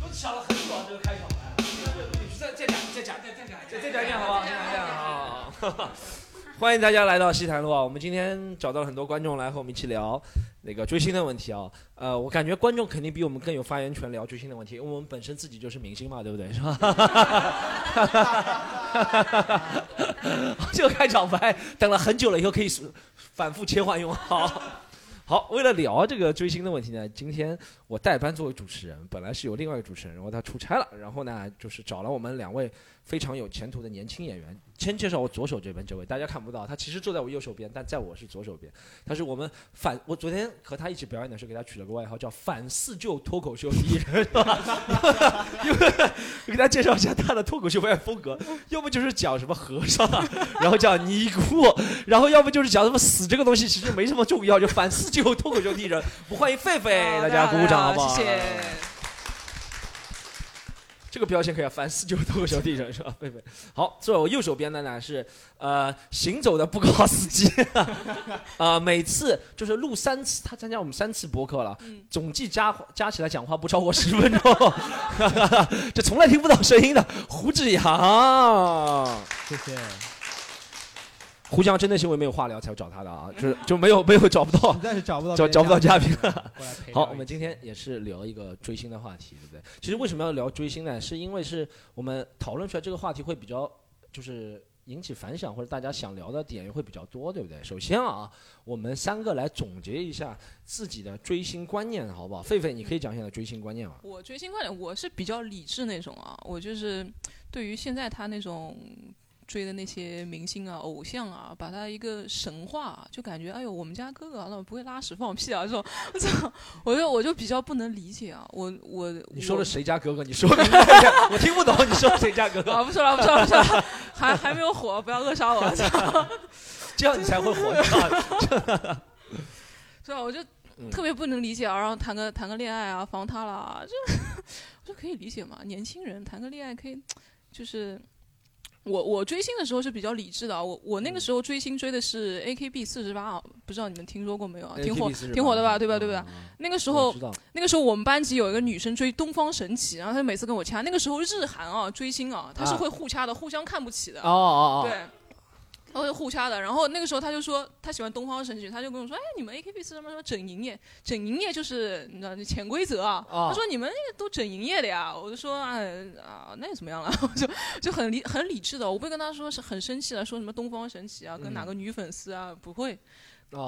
都想了很久啊，这个开场白。再再讲，再讲，再再讲，再再讲一遍，好不好？再讲一遍，好好好。欢迎大家来到西坛路啊！我们今天找到了很多观众来和我们一起聊那个追星的问题啊。呃，我感觉观众肯定比我们更有发言权聊追星的问题，因为我们本身自己就是明星嘛，对不对？是吧？这个开场白等了很久了，以后可以反复切换用。好。好，为了聊这个追星的问题呢，今天我代班作为主持人，本来是有另外一个主持人，然后他出差了，然后呢，就是找了我们两位非常有前途的年轻演员。先介绍我左手这边这位，大家看不到，他其实坐在我右手边，但在我是左手边。他是我们反，我昨天和他一起表演的时候，给他取了个外号叫“反四旧脱口秀第一人”，是吧？因为给大家介绍一下他的脱口秀表演风格，要不就是讲什么和尚，然后讲尼姑，然后要不就是讲什么死这个东西其实没什么重要，就反四旧脱口秀第一人。我欢迎狒狒，大家鼓鼓掌好不好？谢谢。这个标签可以翻四九脱口秀第一人是吧？贝贝，好，坐我右手边的呢是呃行走的布告司机，啊，每次就是录三次，他参加我们三次播客了，总计加加起来讲话不超过十分钟，这从来听不到声音的胡志阳，谢谢。胡江真的是因为没有话聊才找他的啊，就是就没有没有找不到，实在是找不到找找不到嘉宾了。好，我们们今天也是聊一个追星的话题，对不对？其实为什么要聊追星呢？是因为是我们讨论出来这个话题会比较就是引起反响，或者大家想聊的点也会比较多，对不对？首先啊，我们三个来总结一下自己的追星观念，好不好？狒狒，你可以讲一下追星观念吗？我追星观念，我是比较理智那种啊，我就是对于现在他那种。追的那些明星啊、偶像啊，把他一个神话，就感觉哎呦，我们家哥哥那不会拉屎放屁啊这种，我操，我就我就比较不能理解啊，我我你说的谁家哥哥？你说的我听不懂，你说谁家哥哥？啊，不说了，不说了，不说了，还还没有火，不要扼杀我，这样 你才会火，是吧？是吧？我就特别不能理解啊，然后谈个谈个恋爱啊，防他了，就 我就可以理解嘛，年轻人谈个恋爱可以，就是。我我追星的时候是比较理智的，我我那个时候追星追的是 A K B 四十八啊，不知道你们听说过没有啊？挺火挺火的吧，对吧对吧？那个时候那个时候我们班级有一个女生追东方神起，然后她每次跟我掐。那个时候日韩啊追星啊，她是会互掐的，互相看不起的。哦哦哦，对。他会互掐的，然后那个时候他就说他喜欢东方神起，他就跟我说：“哎，你们 A K B 四什么什么整营业？整营业就是你知道潜规则啊。”他说：“你们那个都整营业的呀。”我就说：“哎啊，那又怎么样了？” 我就就很理很理智的，我不会跟他说是很生气的，说什么东方神起啊，跟哪个女粉丝啊，不会。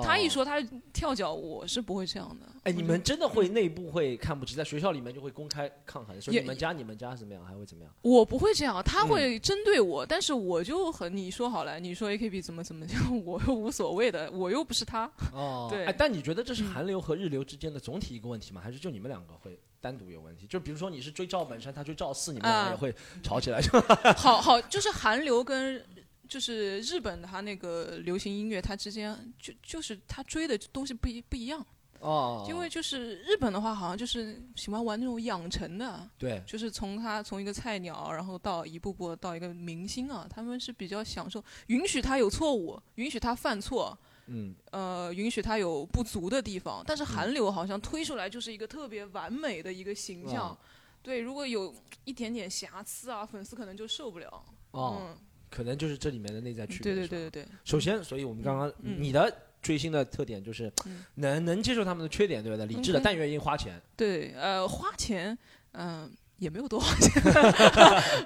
他一说他跳脚，我是不会这样的。哎，你们真的会内部会看不起，在学校里面就会公开抗衡，说你们家你们家怎么样，还会怎么样？我不会这样，他会针对我，但是我就很你说好了，你说 A K B 怎么怎么样，我又无所谓的，我又不是他。哦，对。哎，但你觉得这是韩流和日流之间的总体一个问题吗？还是就你们两个会单独有问题？就比如说你是追赵本山，他追赵四，你们俩也会吵起来？好好，就是韩流跟。就是日本它那个流行音乐，它之间就就是他追的东西不一不一样哦。因为就是日本的话，好像就是喜欢玩那种养成的，对，就是从他从一个菜鸟，然后到一步步到一个明星啊，他们是比较享受，允许他有错误，允许他犯错，嗯，呃，允许他有不足的地方。但是韩流好像推出来就是一个特别完美的一个形象，对，如果有一点点瑕疵啊，粉丝可能就受不了，嗯。可能就是这里面的内在区别。对对对对对。首先，所以我们刚刚你的追星的特点就是能能接受他们的缺点，对不对？理智的，但愿意花钱。对，呃，花钱，嗯，也没有多花钱。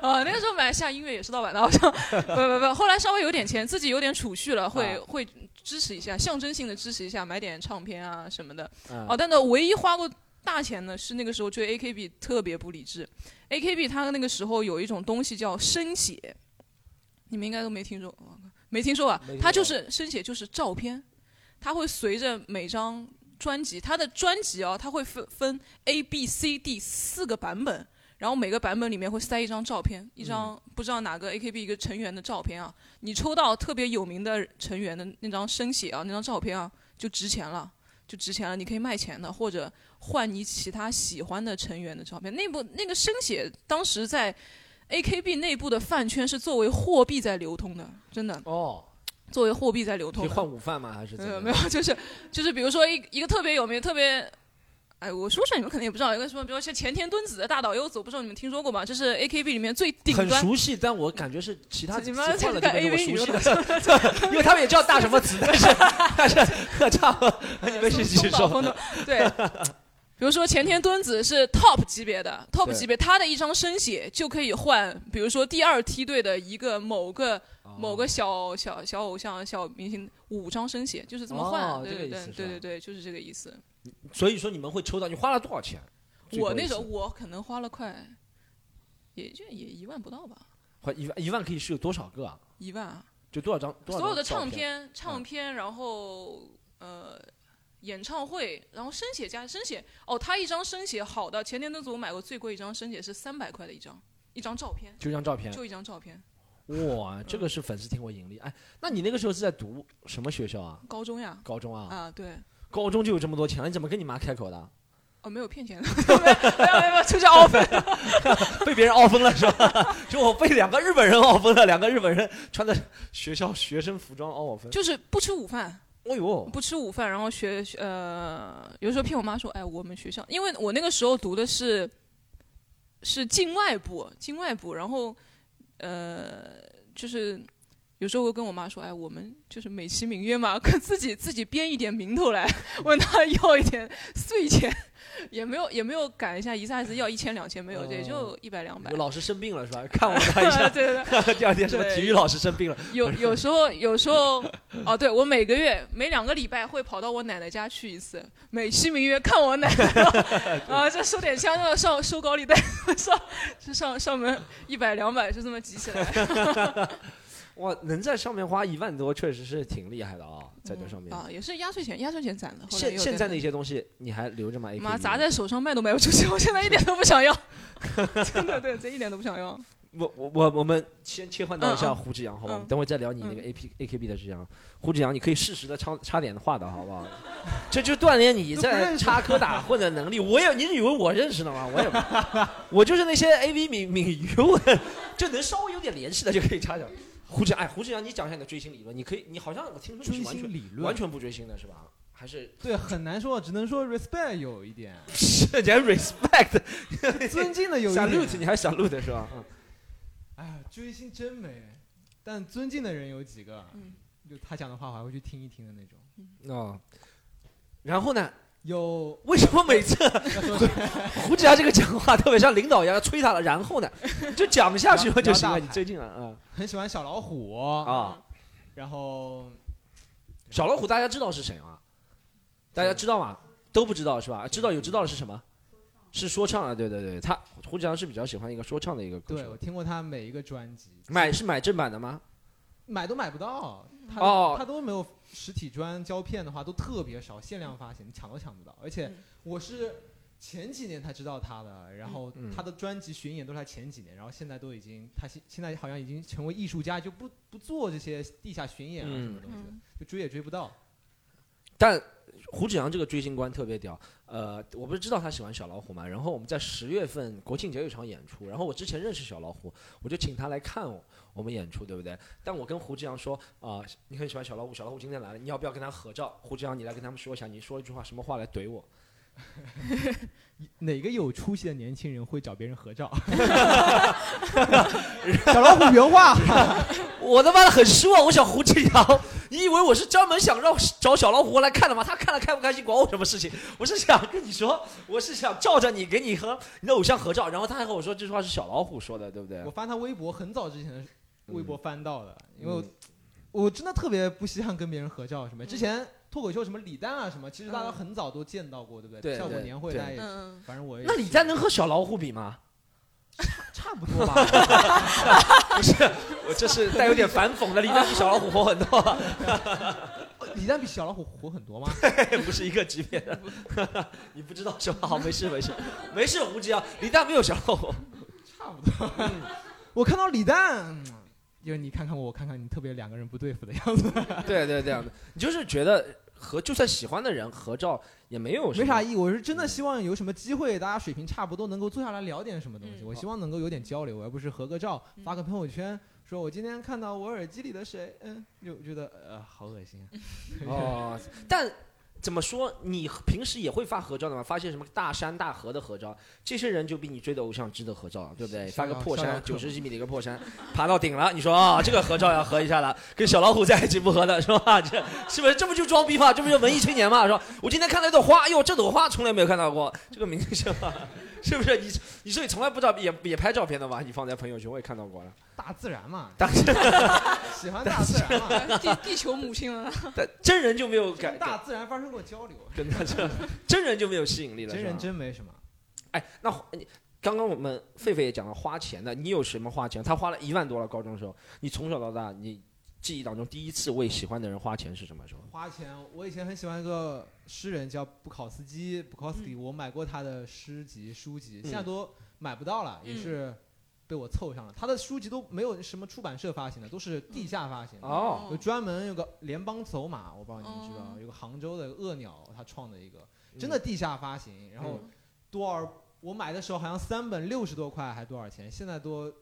啊，那个时候买下音乐也是盗版的，好像。不不不，后来稍微有点钱，自己有点储蓄了，会会支持一下，象征性的支持一下，买点唱片啊什么的。哦，但是唯一花过大钱的是那个时候追 AKB 特别不理智。AKB 它那个时候有一种东西叫生写。你们应该都没听说，没听说吧？它就是生写，就是照片，它会随着每张专辑，它的专辑啊，它会分分 A、B、C、D 四个版本，然后每个版本里面会塞一张照片，一张不知道哪个 AKB 一个成员的照片啊。你抽到特别有名的成员的那张生写啊，那张照片啊，就值钱了，就值钱了。你可以卖钱的，或者换你其他喜欢的成员的照片。那部那个生写当时在。A K B 内部的饭圈是作为货币在流通的，真的。哦，作为货币在流通。可以换午饭吗？还是？没有，没 有，就是就是，比如说一一个特别有名、特别哎，我说出来你们可能也不知道，有个什么，比如像前田敦子的大岛优子，我不知道你们听说过吗？这是 A K B 里面最顶端。很熟悉，但我感觉是其他你词们这个换了就没有我熟悉女的，因为他们也叫大什么子，但是但是差不多，你们继续说。对。比如说前田敦子是 top 级别的，top 级别，他的一张生写就可以换，比如说第二梯队的一个某个某个小小小偶像、小明星五张生写，就是这么换。哦对对对对对对，就是这个意思。所以说你们会抽到，你花了多少钱？我那时候我可能花了快，也就也一万不到吧，花一万一万可以是有多少个啊？一万啊。就多少张？多少所有的唱片、唱片，然后呃演唱会，然后生写加生写。哦，他一张生写好的，前年那组我买过最贵一张生写是三百块的一张，一张照片，就一张照片。就一张照片。哇，这个是粉丝听我盈利。哎，那你那个时候是在读什么学校啊？高中呀，高中啊？啊对，高中就有这么多钱了，你怎么跟你妈开口的？哦没有骗钱的，没有没有没有出去 offer，被别人傲疯了是吧？就我被两个日本人傲疯了，两个日本人穿的学校学生服装傲我分。就是不吃午饭，哦呦，不吃午饭，然后学呃，有时候骗我妈说，哎，我们学校，因为我那个时候读的是是境外部，境外部，然后呃，就是有时候我跟我妈说，哎，我们就是美其名曰嘛，跟自己自己编一点名头来，问他要一点碎钱，也没有也没有赶一下一下子要一千两千没有，哦也就一百两百。有。老师生病了是吧？看我他一下，对对对，第二天什么对体育老师生病了，有有时候有时候哦，对我每个月每两个礼拜会跑到我奶奶家去一次，美其名曰看我奶奶，啊，这收点香，要上收高利贷，上就上上门一百两百就这么集起来，哇，能在上面花一万多，确实是挺厉害的啊，在这上面。啊，也是压岁钱压岁钱攒的。现现在那些东西你还留着吗？妈砸在手上卖都卖不出去，我现在 一点都不想要，真的对，这一点都不想要。我我我我们先切换到一下胡志阳，好吧？我们嗯等会再聊你那个 A P A K B 的志阳。胡志阳，你可以适时的插插点话的好不好？这就锻炼你在插科打诨的能力。我也，你以为我认识的吗？我也不，我就是那些 A V 敏敏鱼，我就能稍微有点联系的就可以插上。胡志阳，哎，胡志阳，你讲一下你的追星理论。你可以，你好像我听说你追是完全理论完全不追星的是吧？还是对很难说，只能说 respect 有一点，是人 respect 尊敬的有一点。salute，你还 salute 是吧？嗯。哎呀，追星真美，但尊敬的人有几个？嗯就他讲的话，我还会去听一听的那种。哦，然后呢？有为什么每次 胡志阳这个讲话特别像领导一样催他了？然后呢，就讲下去了就行了。你最近啊，嗯很喜欢小老虎啊，然后小老虎大家知道是谁吗？大家知道吗？都不知道是吧？知道有知道的是什么？是说唱啊，对对对，他胡志阳是比较喜欢一个说唱的一个歌手对我。听过他每一个专辑，买是买正版的吗？买都买不到，他、哦他都没有实体专胶片的话都特别少，限量发行，抢都抢不到。而且嗯。我是前几年才知道他的，然后嗯。他的专辑巡演都是他前几年，然后现在都已经他现现在好像已经成为艺术家，就不不做这些地下巡演啊什么东西的，嗯。就追也追不到。但胡志阳这个追星官特别屌，呃，我不是知道他喜欢小老虎嘛，然后我们在十月份国庆节有一场演出，然后我之前认识小老虎，我就请他来看我我们演出，对不对？但我跟胡志阳说啊、你很喜欢小老虎，小老虎今天来了，你要不要跟他合照？胡志阳，你来跟他们说一下，你说一句话，什么话来怼我？哪个有出息的年轻人会找别人合照？小老虎原话，我他妈的很失望，我想胡志阳，你以为我是专门想让找小老虎过来看的吗？他看了开不开心管我什么事情？我是想跟你说，我是想照着你给你和你的偶像合照，然后他还和我说这句话是小老虎说的，对不对我？翻他微博很早之前的微博翻到的，因为我嗯我真的特别不稀罕跟别人合照什么。之前脱口秀什么李诞啊什么，其实大家嗯很早都见到过，对不对？对对效果年会对大家也，嗯，反正我也那李诞能和小老虎比吗？差不多吧。不是，我这是带有点反讽的，李诞比小老虎火很多，李诞比小老虎火很多吗？不是一个级别的。你不知道是吧？好，没事没事没事，胡志阳，李诞没有小老虎。差不多。我看到李诞，嗯就是你看看我，我看看你，特别两个人不对付的样子，对对这样的，你就是觉得和就算喜欢的人合照也没有什么没啥意义。我是真的希望有什么机会，大家水平差不多，能够坐下来聊点什么东西。嗯我希望能够有点交流，而不是合个照，嗯发个朋友圈，说我今天看到我耳机里的谁，嗯，就觉得呃好恶心啊。哦，但怎么说？你平时也会发合照的吗？发些什么大山大河的合照？这些人就比你追的偶像值得合照，对不对？发个破山，九十几米的一个破山，爬到顶了，你说啊，这个合照要合一下了，跟小老虎在一起不合的是吧？这是不是这不就装逼吗？这不就文艺青年吗？是吧？我今天看到一朵花，哟，这朵花从来没有看到过，这个明星啊，是不是？你你说你从来不知道也也拍照片的吗？你放在朋友圈我也看到过了，大自然嘛，大自然喜欢大自然嘛，地地球母亲了，但真人就没有跟感，大自然发生过交流。跟他这真人就没有吸引力了，真人真没什么。哎，那你刚刚我们狒狒也讲了花钱的，你有什么花钱？他花了一万多了，高中时候，你从小到大，你记忆当中第一次为喜欢的人花钱是什么时候？花钱，我以前很喜欢一个诗人叫布考斯基 （Bukowski），、我买过他的诗集、书籍，现在都买不到了，也嗯是被我凑上了。他的书籍都没有什么出版社发行的，都是地下发行的。哦有专门有个联邦走马，我不知道你们知道，哦有个杭州的恶鸟，他创的一个真的地下发行，然后嗯多少？我买的时候好像三本六十多块，还多少钱？现在多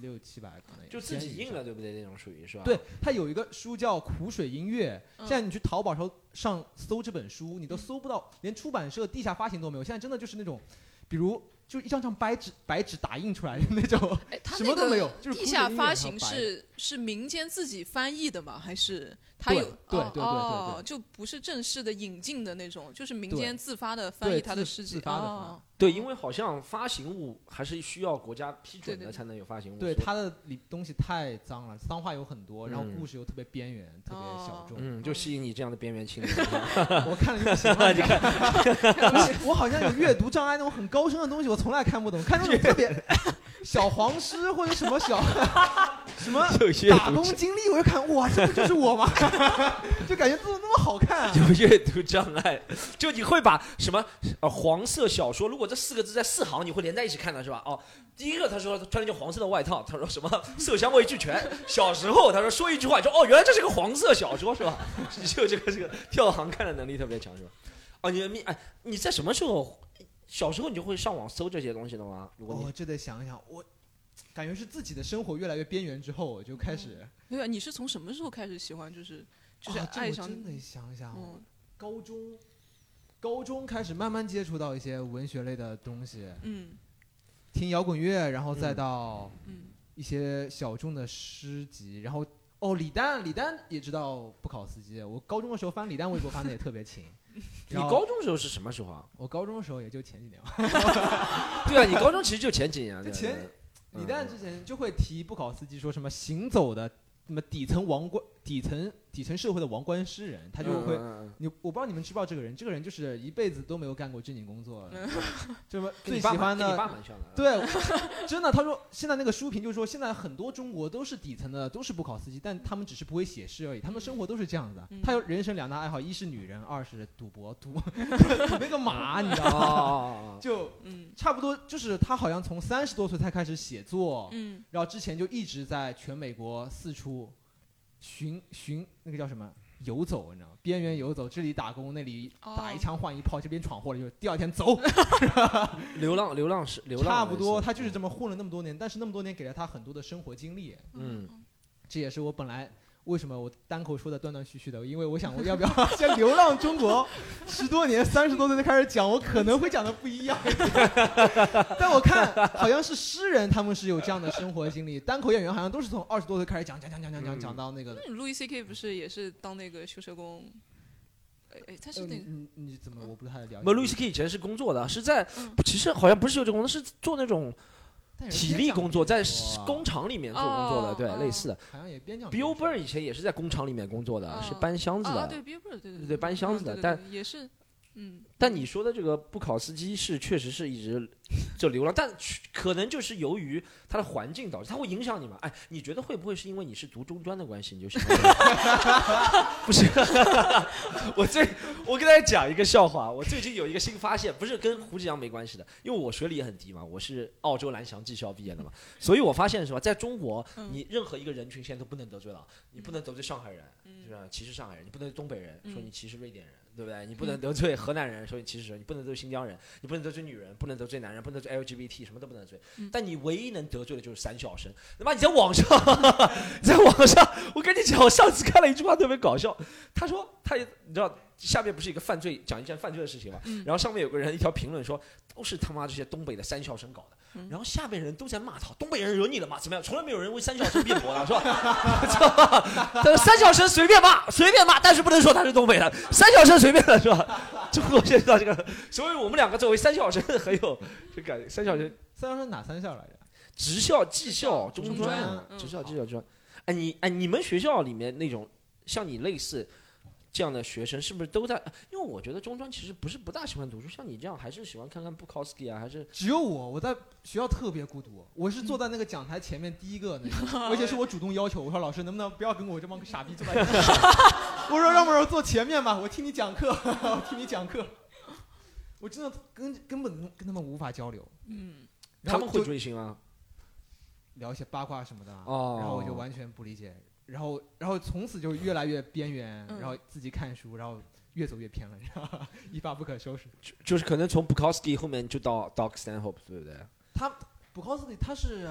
六七百可能也就自己印了，对不对？那种属于是吧？对，它有一个书叫《苦水音乐》，嗯现在你去淘宝上上搜这本书，你都搜不到，连出版社地下发行都没有。现在真的就是那种，比如就一张张白纸白纸打印出来的那种，什么都没有就是地下发行是是民间自己翻译的吗？还是他有哦对对对对哦，就不是正式的引进的那种，就是民间自发的翻译他的自诗集自发的哦对，因为好像发行物还是需要国家批准的才能有发行物。对它的里东西太脏了，脏话有很多，然后嗯故事又特别边缘，特别小众。嗯，就吸引你这样的边缘青年。我看了就不行了，你看，我好像有阅读障碍，那种很高深的东西我从来看不懂，看那种特别小黄师或者什么小 什么打工经历，我就看哇，这不就是我吗？就感觉做的那么好看、啊。有阅读障碍，就你会把什么呃黄色小说，如果这四个字在四行，你会连在一起看的是吧？哦，第一个他说他穿了件黄色的外套，他说什么色香味俱全。小时候他说说一句话，你说哦原来这是个黄色小说是吧？你 就这个这个跳行看的能力特别强是吧？哦，你你哎你在什么时候小时候你就会上网搜这些东西的吗？如果你、我这得想一想，我感觉是自己的生活越来越边缘之后，我就开始对啊，你是从什么时候开始喜欢？就是就是爱上我真的想想，嗯高中高中开始慢慢接触到一些文学类的东西，嗯听摇滚乐，然后再嗯到嗯一些小众的诗集，然后哦，李丹，李丹也知道不考斯基，我高中的时候翻李丹微博翻的也特别勤。你高中时候是什么时候啊？我高中的时候也就前几年吧，对啊，你高中其实就前几年啊。对前对李诞之前就会提不考司机说什么行走的什么底层王冠、底层底层社会的王冠诗人，他就会。你我不知道你们知不知道这个人，这个人就是一辈子都没有干过正经工作，这么最喜欢的。对，真的，他说现在那个书评就是说，现在很多中国都是底层的，都是不考司机，但他们只是不会写诗而已，他们生活都是这样子的。嗯他有人生两大爱好，一是女人，二是赌博，赌 赌那个马，你知道哦吗？就嗯差不多，就是他好像从三十多岁才开始写作，嗯然后之前就一直在全美国四处寻寻那个叫什么游走，你知道吗？边缘游走，这里打工，那里打一枪换一炮，这边闯祸了，就第二天走，流浪流浪是流浪差不多，他就是这么混了那么多年，但是那么多年给了他很多的生活经历，嗯。这也是我本来为什么我单口说的断断续续的，因为我想 我要不要 先流浪中国十多年，三十多岁才开始讲，我可能会讲的不一样。但我看好像是诗人，他们是有这样的生活经历，单口演员好像都是从二十多岁开始讲讲讲讲讲讲嗯讲到那个。那路易 C K 不是也是当那个修车工？哎哎，他是呃那个你你你怎么我不太了解？那路易 C K 以前是工作的，是在嗯其实好像不是修车工作，是做那种体力工作，在工厂里面做工作的，对，类似的。好像也边疆 Bill Burr 以前也是在工厂里面工作的，哦是搬箱子啊，的。对 Billboard 对对对搬箱子的但也是嗯，但你说的这个布考斯基是确实是一直就流浪，但可能就是由于他的环境导致，他会影响你吗？哎，你觉得会不会是因为你是读中专的关系，你就喜欢？不是，我最我跟大家讲一个笑话，我最近有一个新发现，不是跟胡志阳没关系的，因为我学历也很低嘛，我是澳洲蓝翔技校毕业的嘛，所以我发现是吧，在中国，嗯你任何一个人群现在都不能得罪了，你不能得罪上海人，嗯是吧？歧视上海人，你不能东北人，说嗯你歧视瑞典人。对不对？你不能得罪河南人，说你歧视人；你不能得罪新疆人，你不能得罪女人，不能得罪男人，不能得罪 LGBT，什么都不能得罪。嗯但你唯一能得罪的就是三小生。他妈你在网上，你在网上，我跟你讲，我上次看了一句话特别搞笑，他说他也你知道下面不是一个犯罪讲一件犯罪的事情嘛，嗯然后上面有个人一条评论说都是他妈这些东北的三校生搞的，嗯然后下面人都在骂他，东北人惹你了吗？怎么样？从来没有人为三校生辩驳的，是吧？知道吧？但是三校生随便骂，随便骂，但是不能说他是东北的，三校生随便的是吧？中国现在到这个，所以我们两个作为三校生很有这感觉，三校生三校生哪三校来着？职校、技校、中中专专，嗯职校、技校、中专。哎，你哎，你们学校里面那种像你类似这样的学生，是不是都在？因为我觉得中专其实不是不大喜欢读书，像你这样还是喜欢看看布考斯基啊，还是只有我，我在学校特别孤独，我是坐在那个讲台前面第一个那个，而且是我主动要求，我说老师能不能不要跟我这帮傻逼坐在一起？我说让不让我坐前面吧，我听你讲课，我听你讲课。我真的根根本跟他们无法交流，嗯，他们会追星啊？聊一些八卦什么的然后我就完全不理解，然后然后从此就越来越边缘，嗯然后自己看书，然后越走越偏了，你知道吧？一发不可收拾。就就是可能从布考斯基后面就到 Doc Stanhope，对不对？他布考斯基他是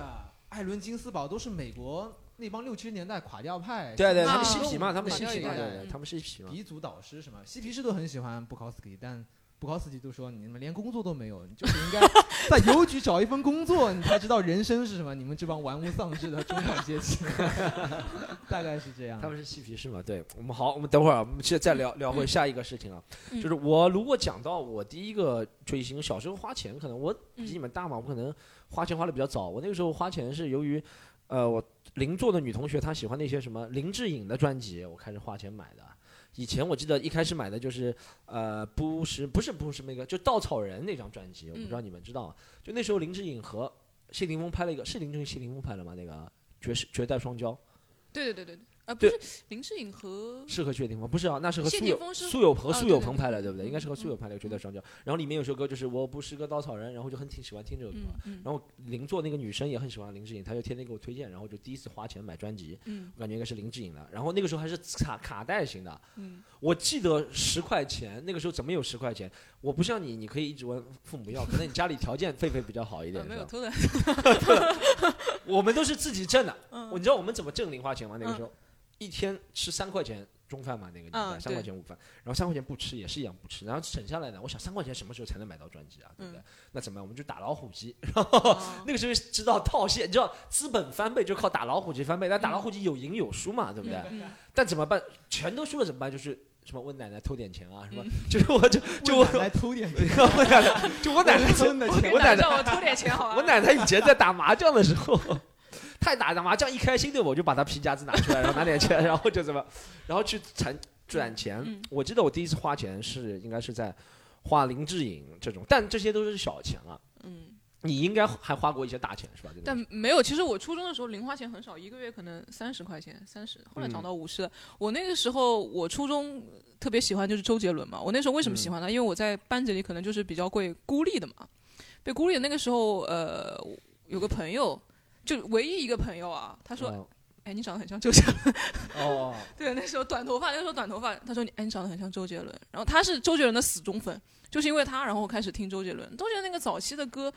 艾伦金斯堡，都是美国那帮六七十年代垮掉派，对对，啊他们嬉皮嘛，他们垮嬉皮嘛，对他们嬉皮嘛。鼻祖导师什么，嬉皮士都很喜欢布考斯基，但布考斯基都说你们连工作都没有，你就是应该 在邮局找一份工作，你才知道人生是什么。你们这帮玩物丧志的中产阶级，大概是这样他。们是嬉皮士嘛？对我们好，我们等会儿啊，我们现在再聊聊会下一个事情啊，嗯就是我如果讲到我第一个追星，小时候花钱，可能我比嗯你们大嘛，我可能花钱花的比较早。我那个时候花钱是由于，呃，我邻座的女同学她喜欢那些什么林志颖的专辑，我开始花钱买的。以前我记得一开始买的就是，呃，不是不是不是那个，就稻草人那张专辑，我不知道你们知道吗？就那时候林志颖和谢霆锋拍了一个，是林志颖谢霆锋拍的吗？那个绝世绝代双骄。对对对对对，啊，不对是林志颖和是和谢霆锋不是啊，那是和苏有霆锋是苏有朋拍的，对不对？嗯应该是和苏有朋拍的《绝代双骄》，然后里面有首歌就是我不是个稻草人，然后就很挺喜欢听这首歌。然后邻座那个女生也很喜欢林志颖，她就天天给我推荐，然后就第一次花钱买专辑，嗯我感觉应该是林志颖的。然后那个时候还是卡卡带型的，嗯我记得十块钱，那个时候怎么有十块钱？我不像你，你可以一直问父母要，可能你家里条件狒狒比较好一点，啊没有是吧？偷的，我们都是自己挣的。嗯你知道我们怎么挣零花钱吗？那个时候，一天吃三块钱中饭嘛，那个年代嗯三块钱午饭，然后三块钱不吃也是一样不吃，然后省下来呢，我想三块钱什么时候才能买到专辑啊？对不对？嗯那怎么办？我们就打老虎机，然后哦 那个时候知道套现，你知道资本翻倍就靠打老虎机翻倍，但打老虎机有赢有输嘛，对不对？嗯但怎么办？全都输了怎么办？就是什么问奶奶偷点钱啊，什么？嗯 就是我就就我问奶奶偷点钱，我奶奶，就我奶奶真的钱我奶奶我偷点钱好吧？我奶奶以前在打麻将的时候，太打打麻将一开心对我就把他皮夹子拿出来，然后拿点钱，然后就怎么，然后去攒转钱。嗯我记得我第一次花钱是应该是在花林志颖这种，但这些都是小钱了。嗯，你应该还花过一些大钱是吧？但没有。其实我初中的时候零花钱很少，一个月可能三十块钱，三十，后来嗯涨到五十、我那个时候我初中特别喜欢就是周杰伦嘛。我那时候为什么喜欢他？因为我在班级里可能就是比较会孤立的嘛。被孤立的那个时候，呃，有个朋友，就唯一一个朋友啊，他说：“哦哎，你长得很像周杰伦。”哦，对，那时候短头发，那个时候短头发。他说你，哎，你长得很像周杰伦。然后他是周杰伦的死忠粉，就是因为他，然后我开始听周杰伦。周杰伦那个早期的歌，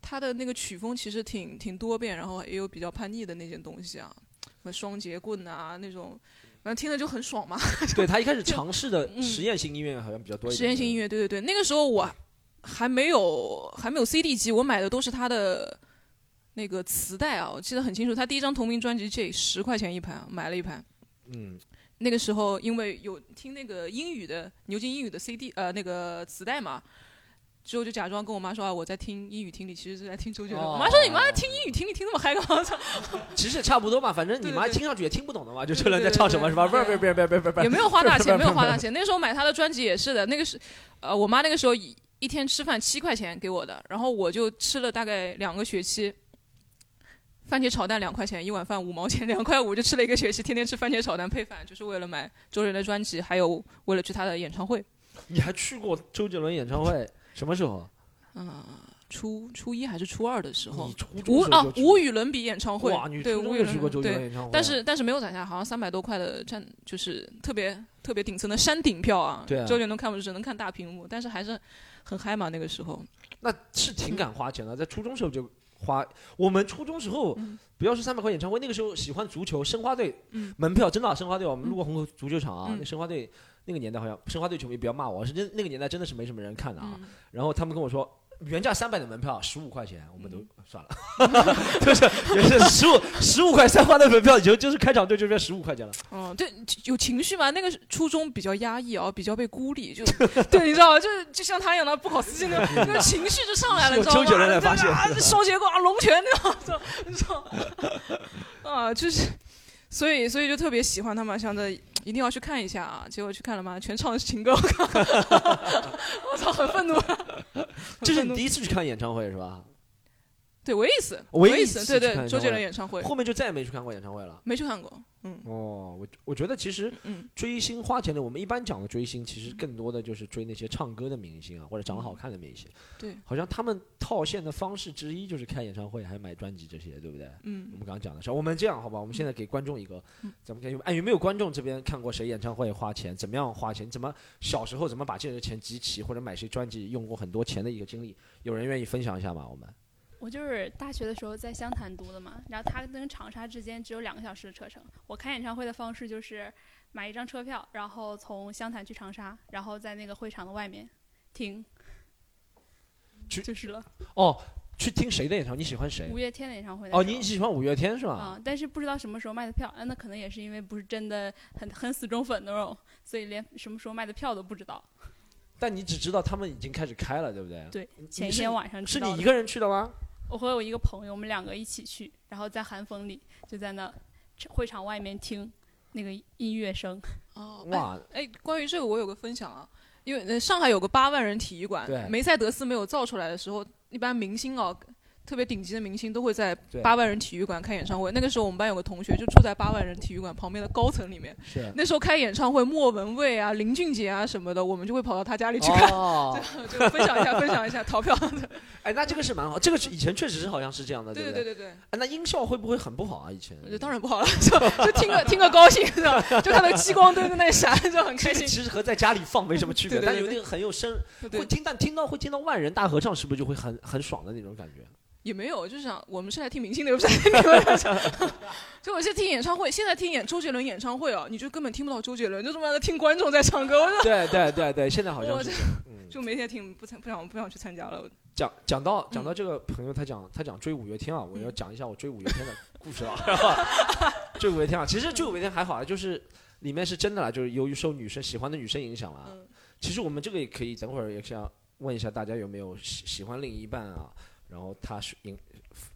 他的那个曲风其实挺挺多变，然后也有比较叛逆的那些东西啊，什么双节棍啊那种，反正听着就很爽嘛。对他一开始尝试的嗯实验性音乐好像比较多一点。实验性音乐，对对对，那个时候我还没有还没有 CD 机，我买的都是他的那个磁带啊，我记得很清楚。他第一张同名专辑《J》十块钱一盘，买了一盘。嗯，那个时候因为有听那个英语的牛津英语的 CD 呃那个磁带嘛，之后就假装跟我妈说啊我在听英语听力，其实是在听周杰伦。哦我妈说你妈听英语听力听那么嗨干嘛？操其实也差不多嘛，反正你妈听上去也听不懂的嘛，就对周杰伦在唱什么是吧？不对是不是不是不是不是不是，也没有花大钱，没有花大钱。那时候买他的专辑也是的，那个是呃我妈那个时候一一天吃饭七块钱给我的，然后我就吃了大概两个学期。番茄炒蛋两块钱一碗饭五毛钱两块五就吃了一个学期，天天吃番茄炒蛋配饭，就是为了买周杰伦的专辑，还有为了去他的演唱会。你还去过周杰伦演唱会？什么时候？嗯，初初一还是初二的时候无啊无与伦比演唱会哇，你，对无与伦就去过周杰对伦演唱会啊？但是但是没有攒下，好像三百多块的站，就是特别特别顶层的山顶票啊。对啊周杰伦看不只能看大屏幕，但是还是很嗨嘛那个时候。那是挺敢花钱的，在初中时候就花。我们初中时候嗯不要说三百块演唱会，那个时候喜欢足球，申花队嗯门票真的啊申花队，我们路过虹口足球场啊，嗯那申花队那个年代好像申花队球迷不要骂我，是真那个年代真的是没什么人看的啊。嗯然后他们跟我说。原价三百的门票十五块钱，我们都嗯算了，就是也是十五十五块三花的门票，就就是开场就就变十五块钱了。哦，对，有情绪嘛？那个初中比较压抑啊，比较被孤立，就对，你知道吗？就是就像他一样的不考司机那种，那个情绪就上来了，你知道吗？双截棍啊，龙泉那种，你知道吗？啊，就是，所以所以就特别喜欢他嘛，想着一定要去看一下啊。结果去看了嘛，全唱的是情歌，我靠，我操，很愤怒。这是你第一次去看演唱会是吧？对唯一次，唯一唯一次，对对，周杰伦演唱会后面就再也没去看过演唱会了。没去看过，嗯哦，我我觉得其实嗯追星花钱的，我们一般讲的追星，其实更多的就是追那些唱歌的明星啊，或者长得好看的明星。对，好像他们套现的方式之一就是开演唱会，还有买专辑这些，对不对？嗯我们刚刚讲的是，我们这样好吧？我们现在给观众一个嗯，咱们看，哎，有没有观众这边看过谁演唱会花钱，怎么样花钱，怎么小时候怎么把这些钱集齐，或者买谁专辑用过很多钱的一个经历？有人愿意分享一下吗？我们我就是大学的时候在湘潭读的嘛，然后它跟长沙之间只有两个小时的车程。我看演唱会的方式就是买一张车票，然后从湘潭去长沙，然后在那个会场的外面听，去就是了。哦，去听谁的演唱会？你喜欢谁五？月天的演唱会哦，你喜欢五月天是吧？啊、但是不知道什么时候卖的票，啊，那可能也是因为不是真的很很死忠粉那种，所以连什么时候卖的票都不知道。但你只知道他们已经开始开了，对不对？对前一天晚上是你一个人去的吗？我和我一个朋友，我们两个一起去，然后在寒风里就在那会场外面听那个音乐声。哦，哎哇，哎，关于这个我有个分享啊，因为呃上海有个八万人体育馆，梅赛德斯没有造出来的时候，一般明星哦，特别顶级的明星都会在对八万人体育馆开演唱会。那个时候我们班有个同学就住在八万人体育馆旁边的高层里面，是那时候开演唱会，莫文蔚啊、林俊杰啊什么的，我们就会跑到他家里去看。哦，就分享一下，分享一下逃票的。哎，那这个是蛮好，这个是以前确实是好像是这样的，对不对？对对对哎，那音效会不会很不好啊？以前对，当然不好了，就就听个听个高兴，是吧？就看到激光灯在那闪，就很开心。其实和在家里放没什么区别，但有那个很有声，会，听，但听到会听到万人大合唱，是不是就会很很爽的那种感觉？也没有，就是想我们是来听明星的，又不是来听你们的。就我现在听演唱会，现在听演周杰伦演唱会啊，你就根本听不到周杰伦，就这么在听观众在唱歌，我对对对对，现在好像是，嗯，就没天听，不参不想不想去参加了。讲讲到讲到嗯这个朋友，他讲他讲追五月天啊，我要嗯讲一下我追五月天的故事啊。追五月天啊，其实追五月天还好啊，就是里面是真的啦，就是由于受女生喜欢的女生影响了。嗯其实我们这个也可以等会儿也想问一下大家有没有喜喜欢另一半啊，然后他是影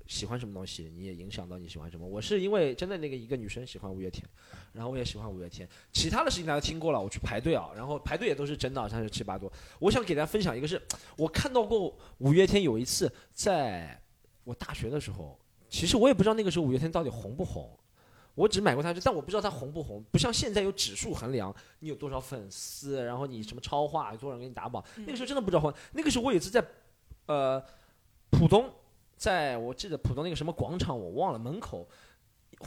喜欢什么东西，你也影响到你喜欢什么。我是因为真的那个一个女生喜欢五月天，然后我也喜欢五月天，其他的事情大家听过了，我去排队啊，然后排队也都是真的，三十七八多。我想给大家分享一个是，我看到过五月天有一次在我大学的时候，其实我也不知道那个时候五月天到底红不红。我只买过他，但我不知道他红不红，不像现在有指数衡量，你有多少粉丝，然后你什么超话，有多少人给你打榜。那个时候真的不知道红。那个时候我有一次在，呃，浦东，在我记得浦东那个什么广场我忘了门口，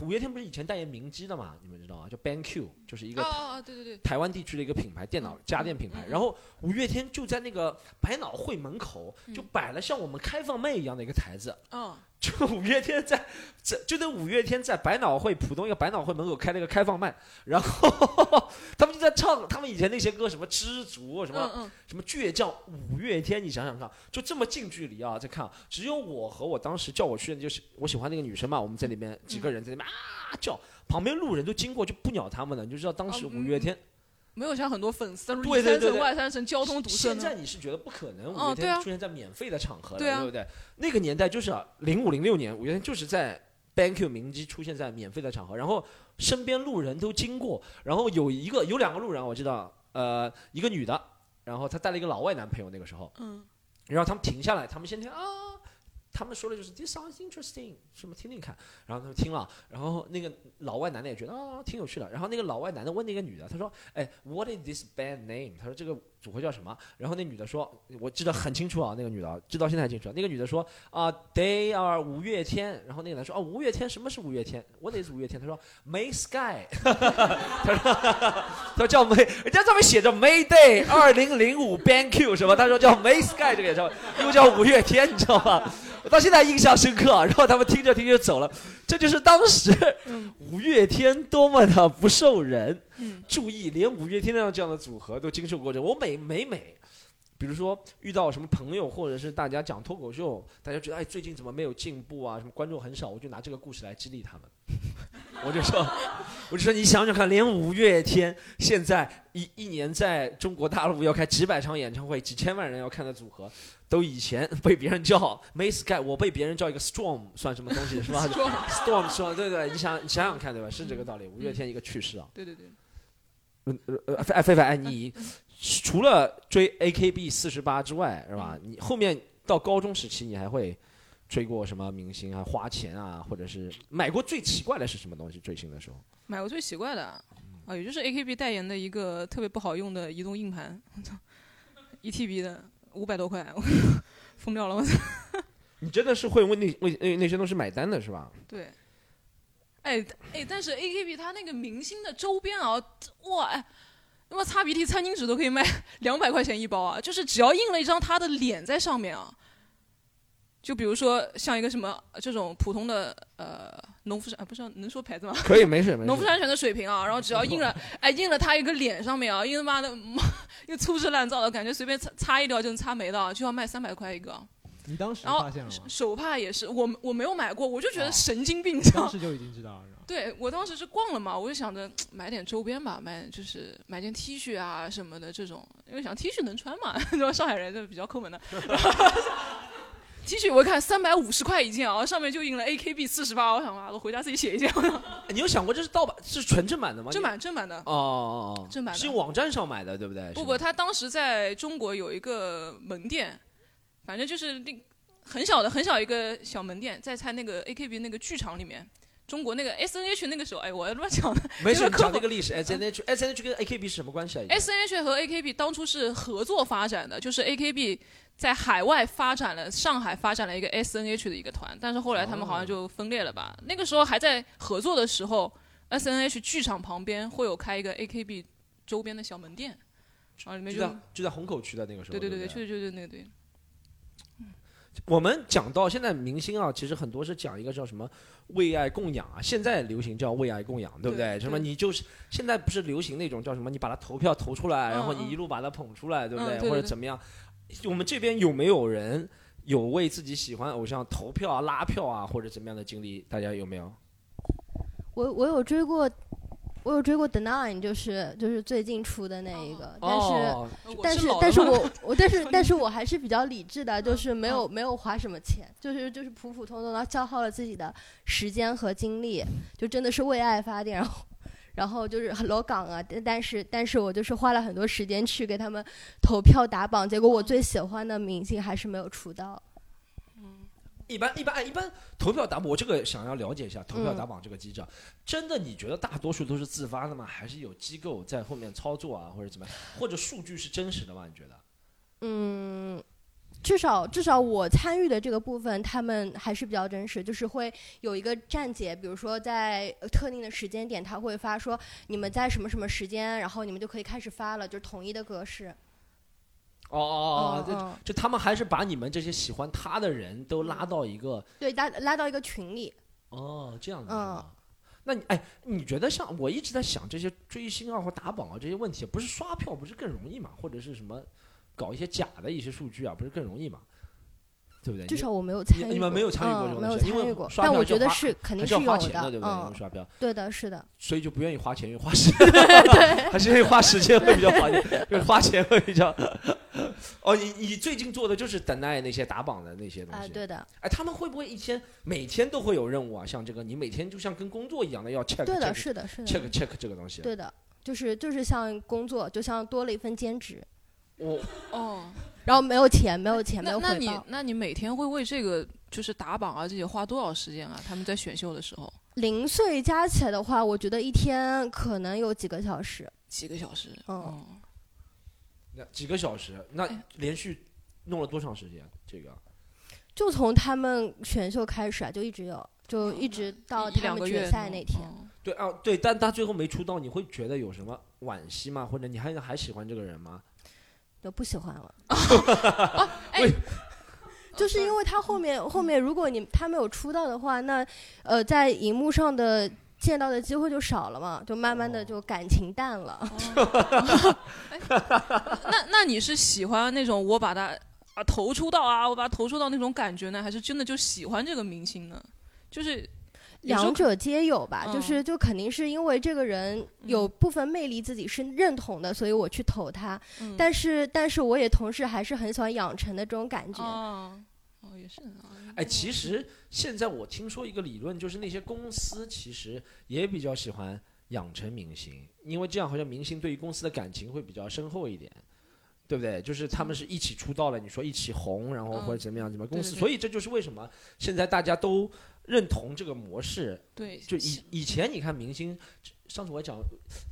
五月天不是以前代言明基的嘛，你们知道吗？叫 BenQ，就是一个啊啊，对对对，台湾地区的一个品牌，电脑家电品牌。然后五月天就在那个百脑汇门口，就摆了像我们开放麦一样的一个台子，嗯，就五月天在，在就那五月天在百脑汇浦东一个百脑汇门口开了一个开放麦，然后 他们就在唱他们以前那些歌，什么知足，什么、嗯嗯，什么倔强，五月天，你想想看，就这么近距离啊，在看，只有我和我当时叫我去的就是我喜欢那个女生嘛，我们在里面几个人在里面啊叫，旁边路人都经过就不鸟他们了，你就知道当时哦五月天。没有像很多粉丝，里对对对对三层外三层，交通堵塞。现在你是觉得不可能，五月天出现在免费的场合了，对啊不对？那个年代就是啊，零五零六年，五月天就是在 banq 明基出现在免费的场合，然后身边路人都经过，然后有一个有两个路人，我知道，呃，一个女的，然后她带了一个老外男朋友，那个时候，嗯，然后他们停下来，他们先听啊。他们说的就是 "This sounds interesting"，什么听听看，然后他们听了，然后那个老外男的也觉得啊挺有趣的，然后那个老外男的问那个女的，他说，哎，What is this band name？他说这个组合叫什么？然后那女的说，我记得很清楚啊，那个女的知道现在还清楚，那个女的说啊、t h e y are 五月天，然后那个男说啊，五月天什么是五月天？What is 五月天？他说 May Sky，他说他说叫 May，人家上面写着 May Day 二零零五 Band Q 什么？他说叫 May Sky 这个也叫，又叫五月天，你知道吗？我到现在印象深刻。然后他们听着听着走了，这就是当时五月天多么的不受人嗯注意，连五月天那样这样的组合都经受过这。我每每每，比如说遇到什么朋友或者是大家讲脱口秀，大家觉得哎最近怎么没有进步啊，什么观众很少，我就拿这个故事来激励他们。我就说，我就说你想想看，连五月天现在一一年在中国大陆要开几百场演唱会，几千万人要看的组合，都以前 被别人叫 May Sky，我被别人叫一个 Storm，算什么东西是吧 Storm？Storm 是吧？对对，你想你想想看，对吧？是这个道理。五月天一个去世啊，对对对，嗯呃呃，哎菲菲，哎你除了追 AKB 四十八之外，是吧？你后面到高中时期，你还会追过什么明星啊？花钱啊，或者是买过最奇怪的是什么东西？追星的时候，买过最奇怪的啊，也就是 AKB 代言的一个特别不好用的移动硬盘，我操，一 TB 的五百多块，我 疯掉了，我操！你真的是会为那为那那些东西买单的是吧？对，哎哎，但是 AKB 它那个明星的周边啊，哇哎。他妈擦鼻涕餐巾纸都可以卖两百块钱一包啊！就是只要印了一张他的脸在上面啊，就比如说像一个什么这种普通的呃农夫山啊，不是能说牌子吗？可以，没事没事。农夫山泉的水瓶啊，然后只要印了，哎，印了他一个脸上面啊，印他妈的，一个粗制滥造的感觉，随便擦擦一条就能擦没的，就要卖三百块一个。你当时然后发现了吗？手帕也是，我我没有买过，我就觉得哦神经病，你知道？当时就已经知道了，对我当时是逛了嘛，我就想着买点周边吧，买就是买件 T 恤啊什么的这种，因为想 T 恤能穿嘛，对吧？上海人就比较抠门的。T 恤我一看三百五十块一件啊，上面就印了 AKB 四十八，我想妈，我回家自己写一件，你有想过这是盗版，是纯正版的吗？正版正版的。哦哦哦，正版的是用网站上买的，对不对？不不，他当时在中国有一个门店，反正就是那很小的很小一个小门店，在他那个 AKB 那个剧场里面。中国那个 S N H 那个时候，哎，我乱讲的。没事，讲这个历史。S N H S N H 跟 A K B 是什么关系啊？S N H 和 A K B 当初是合作发展的，就是 A K B 在海外发展了，上海发展了一个 S N H 的一个团，但是后来他们好像就分裂了吧。那个时候还在合作的时候，S N H 剧场旁边会有开一个 A K B 周边的小门店，然后里面就就在就在虹口区的那个时候。对对对对对对，就就就那个对。我们讲到现在明星啊，其实很多是讲一个叫什么为爱供养啊，现在流行叫为爱供养，对不对？什么你就是现在不是流行那种叫什么，你把他投票投出来，然后嗯你一路把他捧出来，对不对或者怎么样？我们这边有没有人有为自己喜欢偶像投票啊、拉票啊，或者怎么样的经历？大家有没有？我我有追过，我有追过 The Nine，就是就是最近出的那一个，但是。但是但是我我但是 但是我还是比较理智的，就是没有没有花什么钱，就是就是普普通通的消耗了自己的时间和精力，就真的是为爱发电，然后然后就是很裸港啊，但但是但是我就是花了很多时间去给他们投票打榜，结果我最喜欢的明星还是没有出道。一般一般哎，一般投票打榜，我这个想要了解一下投票嗯打榜这个机制，真的你觉得大多数都是自发的吗？还是有机构在后面操作啊，或者怎么样？或者数据是真实的吗？你觉得？嗯，至少至少我参与的这个部分，他们还是比较真实，就是会有一个站姐，比如说在呃特定的时间点，他会发说你们在什么什么时间，然后你们就可以开始发了，就是统一的格式。哦哦哦，就就他们还是把你们这些喜欢他的人都拉到一个对，拉拉到一个群里。哦这样子是嗯吧？那你哎，你觉得像我一直在想这些追星啊或打榜啊这些问题，不是刷票不是更容易嘛？或者是什么搞一些假的一些数据啊，不是更容易嘛？对不对？至少我没有参与过，你们没有参与过这种东西因为但我觉得是肯定是要有花钱的，对不对？刷票，对的，是的，所以就不愿意花钱，愿意花时 间，还是愿意花时间会比较好一点，就是花钱会比较。哦，你你最近做的就是等待那些打榜的那些东啊、西。对的，哎，他们会不会一天每天都会有任务啊？像这个，你每天就像跟工作一样的要 check 对的是的，是的，check check 这个东西。对的，就是就是像工作，就像多了一份兼职，我哦，然后没有钱，没有钱，没那那你有回报。那你每天会为这个就是打榜啊这些花多少时间啊？他们在选秀的时候零碎加起来的话，我觉得一天可能有几个小时。几个小时？嗯哦，那几个小时，那哎连续弄了多长时间？这个就从他们选秀开始啊，就一直有，就一直到他们决两个月赛那天。哦对啊，对，但他最后没出道，你会觉得有什么惋惜吗？或者你还还喜欢这个人吗？就不喜欢了，就是因为他后面后面如果你他没有出道的话，那呃在荧幕上的见到的机会就少了嘛，就慢慢的就感情淡了。那那你是喜欢那种我把他啊投出道啊，我把他投出道那种感觉呢，还是真的就喜欢这个明星呢？就是两者皆有吧，嗯就是就肯定是因为这个人有部分魅力自己是认同的，所以我去投他。嗯但是但是我也同时还是很喜欢养成的这种感觉。哦哦也是啊，哎，其实现在我听说一个理论，就是那些公司其实也比较喜欢养成明星，因为这样好像明星对于公司的感情会比较深厚一点。对不对？就是他们是一起出道了，你说一起红，然后或者怎么样怎么样公司，对对对所以这就是为什么现在大家都认同这个模式。对，就以以前你看明星，上次我讲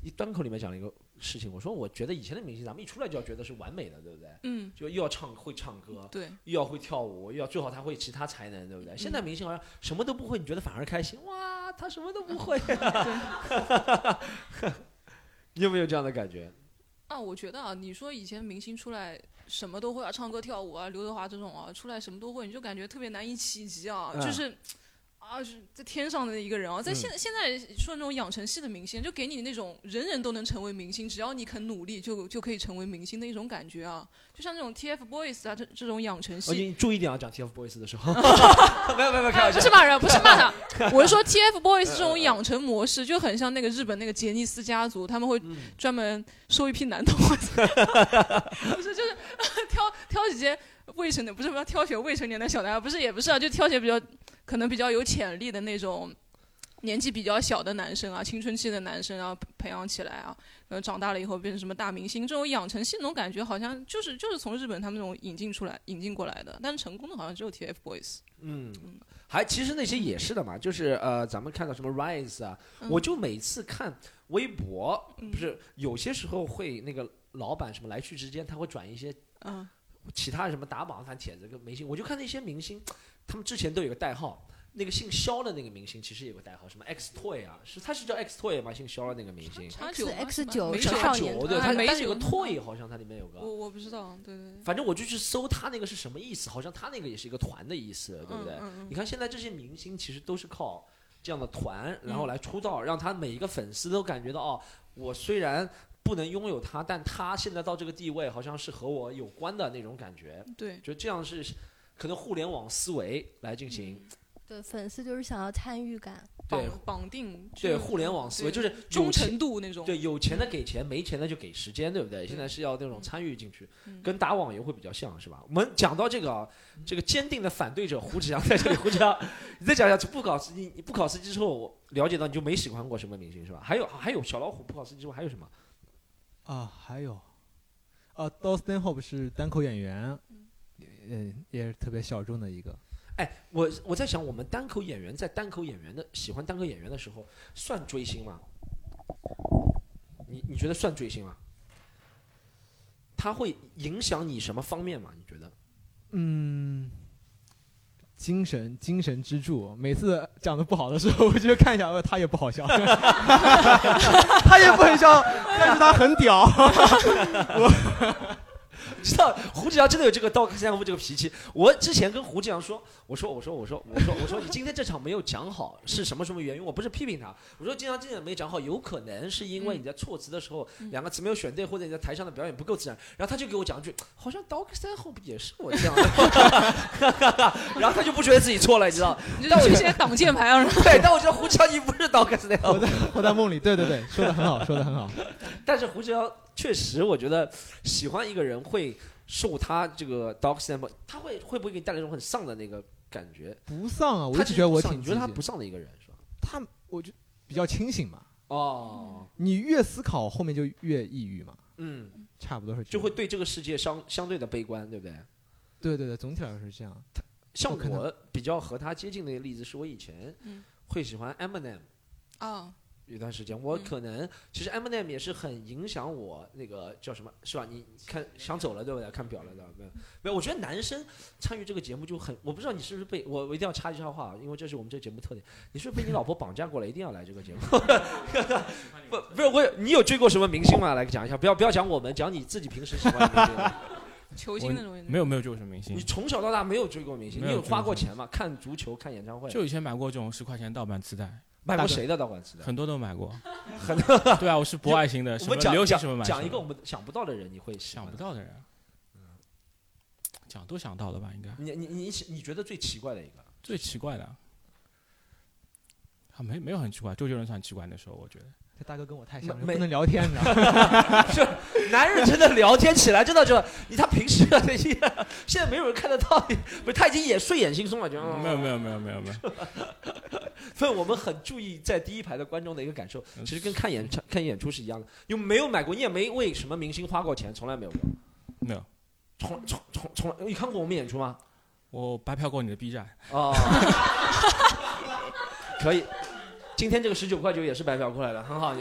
一端口里面讲了一个事情，我说我觉得以前的明星，咱们一出来就要觉得是完美的，对不对？嗯就又要唱会唱歌，对，又要会跳舞，又要最好他会其他才能，对不对？现在明星好像什么都不会，你觉得反而开心？哇，他什么都不会、你有没有这样的感觉？啊，我觉得啊，你说以前明星出来什么都会啊，唱歌跳舞啊，刘德华这种啊，出来什么都会，你就感觉特别难以企及啊，嗯就是。啊，是在天上的一个人啊，在现现在说那种养成系的明星，就给你那种人人都能成为明星，只要你肯努力就就可以成为明星的一种感觉啊，就像那种 TFBOYS 啊这这种养成哦，系，你注意点啊，讲 TFBOYS 的时候，没有没有没有，开哎，玩笑，不是骂人，不是骂他，我是说 TFBOYS 这种养成模式就很像那个日本那个杰尼斯家族，他们会嗯。专门收一批男同学，不是就是挑挑几些未成年，不是不要挑选未成年的小男孩，不是也不是啊，就挑选比较可能比较有潜力的那种。年纪比较小的男生啊，青春期的男生啊，培培养起来啊，呃，长大了以后变成什么大明星，这种养成系那种感觉，好像就是就是从日本他们那种引进出来、引进过来的，但是成功的好像只有 TFBOYS。嗯，还其实那些也是的嘛，就是呃，咱们看到什么 Rise 啊，嗯我就每次看微博，嗯不是有些时候会那个老板什么来去之间，他会转一些嗯其他什么打榜反帖子跟明星，我就看那些明星，他们之前都有个代号。那个姓肖的那个明星其实有个代号，什么 X Toy 啊，是他是叫 X Toy 吗？姓肖的那个明星，，X 九吗 X 九美酒是叉少年九，对，他但是有个 Toy 好像他里面有个，我我不知道，对反正我就去搜他那个是什么意思，好像他那个也是一个团的意思，对不对？嗯嗯你看现在这些明星其实都是靠这样的团，然嗯后来出道，让他每一个粉丝都感觉到哦，我虽然不能拥有他，但他现在到这个地位，好像是和我有关的那种感觉。嗯对，就这样是可能互联网思维来进行，对，粉丝就是想要参与感。对绑绑定对互联网思维就是忠诚度那种，对，有钱的给钱，没钱的就给时间，对不对？现在是要那种参与进去，嗯跟打网游会比较像，是吧？我们讲到这个啊，这个坚定的反对者胡志阳在这里，胡志阳，你再讲一下不考司机，你不考司机之后，我了解到你就没喜欢过什么明星是吧？还有还有小老虎不考司机之后还有什么？啊，还有，啊，Dustin Hope 是单口演员，嗯，也是特别小众的一个。哎，我我在想，我们单口演员在单口演员的喜欢单口演员的时候，算追星吗？你你觉得算追星吗？他会影响你什么方面吗？你觉得？嗯，精神精神支柱。每次讲的不好的时候，我就看一下，呃，他也不好笑，他也不很笑，但是他很屌。知道胡志阳真的有这个道克三夫这个脾气。我之前跟胡志阳说，我说我说我说我说我说你今天这场没有讲好是什么什么原因？我不是批评他，我说经常今天没讲好，有可能是因为你在措辞的时候、两个词没有选对，或者你在台上的表演不够自然。然后他就给我讲一句，好像 Dog 三后也是我这样的，然后他就不觉得自己错了，你知道？你就是这些挡箭牌啊，对，但我觉得胡志阳你不是 Dog 三活在活在梦里，对对对，说的很好，说的很好。但是胡志阳确实，我觉得喜欢一个人会受他这个 dog stand，他会会不会给你带来一种很丧的那个感觉？不丧啊，我他一直觉得我挺觉得他不丧的一个人是吧？他，我觉得比较清醒嘛。哦，你越思考，后面就越抑郁嘛，嗯，差不多是就会对这个世界相相对的悲观，对不对？对对对，总体来说是这样。像我比较和他接近的一个例子，是我以前嗯会喜欢 Eminem。啊，有段时间，我嗯可能、其实 Eminem 也是很影响我那个叫什么，是吧？你看想走了对不对？看表了对吧？没有没有，我觉得男生参与这个节目就很，我不知道你是不是被我我一定要插一下话，因为这是我们这节目特点，你是不是被你老婆绑架过来，一定要来这个节目？不不是我有，你有追过什么明星吗？来讲一下，不要不要讲我们，讲你自己平时喜欢的明星。球星那种没有没有追过什么明星你，从小到大没有追过明星，有你有花过钱吗？看足球、看演唱会，就以前买过这种十块钱盗版磁带，买过谁的导管磁带？很多都买过。很多对啊，我是博爱型的，什么我们讲讲流行什么买。讲一个我们想不到的人，你会想不到的人，讲都想到了吧？应该你你你你觉得最奇怪的一个？最奇怪的，啊，没没有很奇怪，周杰伦算奇怪的时候，我觉得。这大哥跟我太像了，没不能聊天，你知道吗？是男人真的聊天起来真的就你他平时啊，现在没有人看得到你，不是他已经也睡眼惺忪了，就没有没有没有没有没有，所以我们很注意在第一排的观众的一个感受，嗯其实跟看演唱看演出是一样的。又没有买过？你也没为什么明星花过钱，从来没有过，没有。从从从从来，你看过我们演出吗？我白嫖过你的 B 站，哦，可以。今天这个十九块九也是白嫖过来的，很好。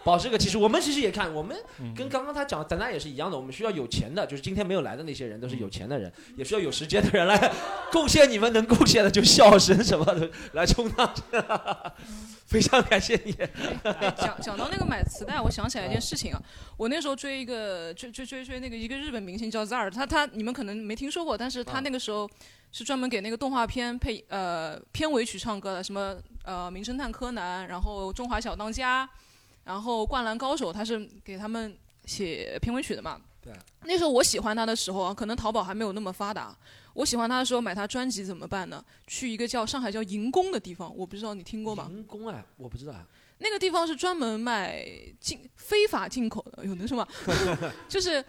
你保持个其实我们其实也看，我们嗯跟刚刚他讲，咱俩也是一样的。我们需要有钱的，就是今天没有来的那些人都是有钱的人，也需要有时间的人来 贡献你们能贡献的，就笑声什么的来充当。非常感谢你。哎讲讲到那个买磁带，我想起来一件事情啊，我那时候追一个追追追追那个一个日本明星叫 Zar，他他你们可能没听说过，但是他啊那个时候是专门给那个动画片配呃片尾曲唱歌的，什么呃名侦探柯南，然后中华小当家，然后灌篮高手，他是给他们写片尾曲的嘛。对。那时候我喜欢他的时候啊，可能淘宝还没有那么发达。我喜欢他的时候买他专辑怎么办呢？去一个叫上海叫银宫的地方，我不知道你听过吗？银宫啊，我不知道啊。那个地方是专门卖进非法进口的，有那什么，就是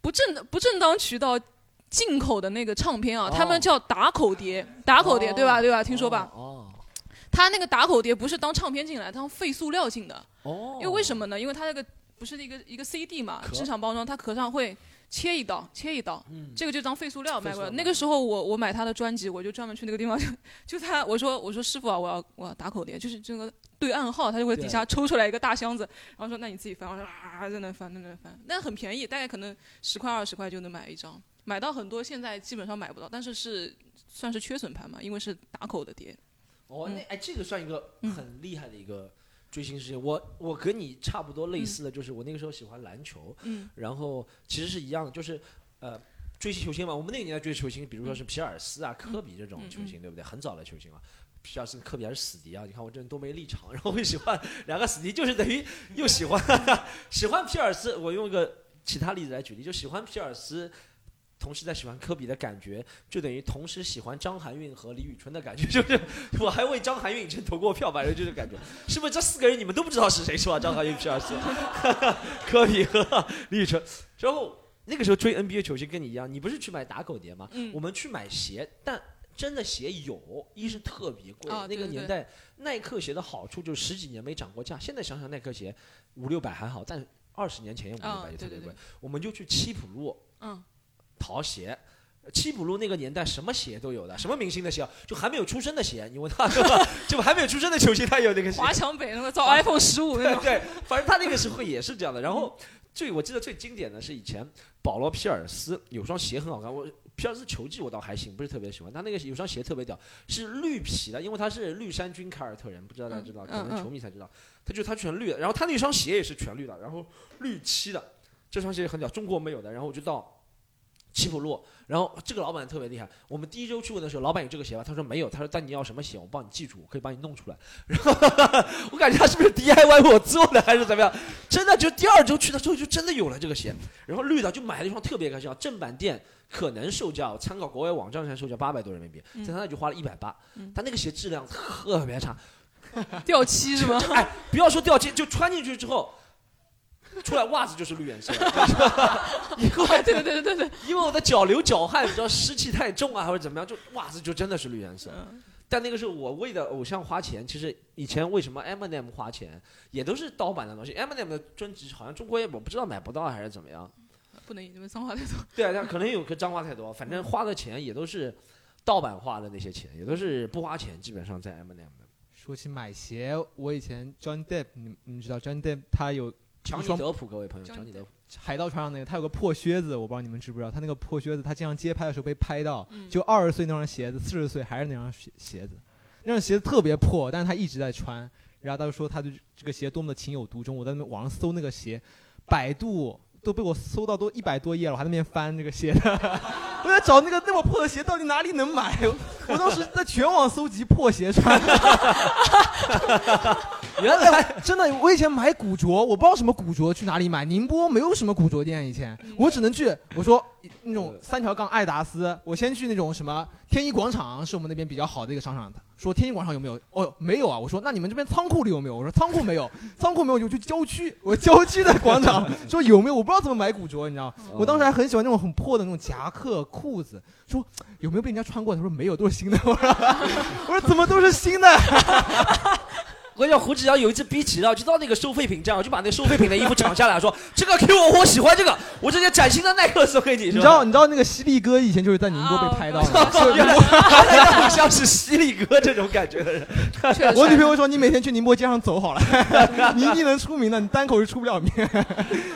不正不正当渠道进口的那个唱片啊，哦他们叫打口碟，打口碟、哦对吧？对吧？听说吧？哦他那个打口碟不是当唱片进来，当废塑料进的。哦。因为为什么呢？因为它那个不是一个一个 CD 嘛，壳正常包装，它壳上会切一刀，切一刀，嗯这个就当废塑料卖过那个时候我我买他的专辑，我就专门去那个地方，就 就他我说我说师傅啊，我要我要打口碟，就是这个对暗号，他就会底下抽出来一个大箱子，然后说那你自己翻，我说啊在那翻在那翻，那很便宜，大概可能十块二十块就能买一张，买到很多现在基本上买不到，但是是算是缺损盘嘛，因为是打口的碟。哦，那嗯哎，这个算一个嗯很厉害的一个追星事情。我我跟你差不多类似的，就是我那个时候喜欢篮球，嗯然后其实是一样的，就是呃追星球星嘛。我们那个年代追球星，比如说是皮尔斯啊、科比这种球星，对不对？很早的球星了。皮尔斯科比还是死敌啊！你看我这人多没立场，然后会喜欢两个死敌，就是等于又喜欢 喜欢皮尔斯。我用一个其他例子来举例，就喜欢皮尔斯。同时在喜欢科比的感觉，就等于同时喜欢张含韵和李宇春的感觉，就是我还为张含韵以前投过票，反正就是感觉，是不是这四个人你们都不知道是谁是吧？张含韵、皮尔斯、科比和李宇春。然后那个时候追 NBA 球星跟你一样，你不是去买打狗碟吗？嗯我们去买鞋，但真的鞋有，一是特别贵，那个年代耐克鞋的好处就是十几年没涨过价，现在想想耐克鞋五六百还好，但二十年前也五六啊百就特别贵对对对。我们就去七浦路嗯淘鞋。七浦路那个年代，什么鞋都有的，什么明星的鞋啊，就还没有出生的鞋，你问他？就还没有出生的球星，他有那个鞋。华强北那个造 iPhone 十五那种。对 对，反正他那个时候也是这样的。然后最我记得最经典的是以前保罗皮尔斯有双鞋很好看，我皮尔斯球技我倒还行，不是特别喜欢。他那个有双鞋特别屌，是绿皮的，因为他是绿衫军凯尔特人，不知道大家知道，可嗯能球迷才知道。他就他全绿的，然后他那双鞋也是全绿的，然后绿漆的，这双鞋很屌，中国没有的。然后我就到。七浦路，然后这个老板特别厉害。我们第一周去问的时候，老板有这个鞋吗？他说没有。他说但你要什么鞋，我帮你记住，我可以帮你弄出来。然后我感觉他是不是 DIY 我做的还是怎么样？真的，就第二周去的时候就真的有了这个鞋，然后绿的就买了一双特别开心，正版店可能售价参考国外网站上售价八百多人民币，在他那就花了一百八嗯。他那个鞋质量特别差，掉漆是吗？就哎，不要说掉漆，就穿进去之后。出来袜子就是绿颜色，因 为对对对对对，因为我的脚流脚汗，你知道湿气太重啊，或者怎么样，就袜子就真的是绿颜色。嗯但那个时候我为的偶像花钱，其实以前为什么 Eminem 花钱，也都是盗版的东西。Eminem 的专辑好像中国也我不知道买不到还是怎么样。不能因为脏话太多。对啊，他可能有个脏话太多，反正花的钱也都是盗版花的那些钱，也都是不花钱，基本上在 Eminem 的。说起买鞋，我以前 John Depp，你你们知道 John Depp 他有强尼德普，各位朋友，强尼德普，海盗船上那个，他有个破靴子，我不知道你们知不知道，他那个破靴子，他经常街拍的时候被拍到，嗯。就二十岁那双鞋子，四十岁还是那双鞋鞋子，那双鞋子特别破，但是他一直在穿，然后他就说他对这个鞋多么的情有独钟，我在那网上搜那个鞋，百度都被我搜到都一百多页了，我还在那边翻这个鞋的，我在找那个那么破的鞋到底哪里能买。我当时在全网搜集破鞋穿。原来真的，我以前买古着，我不知道什么古着去哪里买。宁波没有什么古着店，以前我只能去我说那种三条杠爱达斯，我先去那种什么天一广场，是我们那边比较好的一个商场。说天一广场有没有？哦，没有啊。我说那你们这边仓库里有没有？我说仓库没有，仓库没有就去郊区。我郊区的广场 说有没有？我不知道怎么买古着，你知道？我当时还很喜欢那种很破的那种夹克裤子，说有没有被人家穿过？他说没有，都是新的。我说 我说怎么都是新的？我讲胡志阳有一次逼急了，就到那个收废品站，我就把那收废品的衣服抢下来，说 这个给我，我喜欢这个，我直接崭新的耐克送给你。你知道你知道那个犀利哥以前就是在宁波被拍到的，原来他很像是犀利哥这种感觉 的人。我女朋友说你每天去宁波街上走好了，你一定能出名的，你单口是出不了名，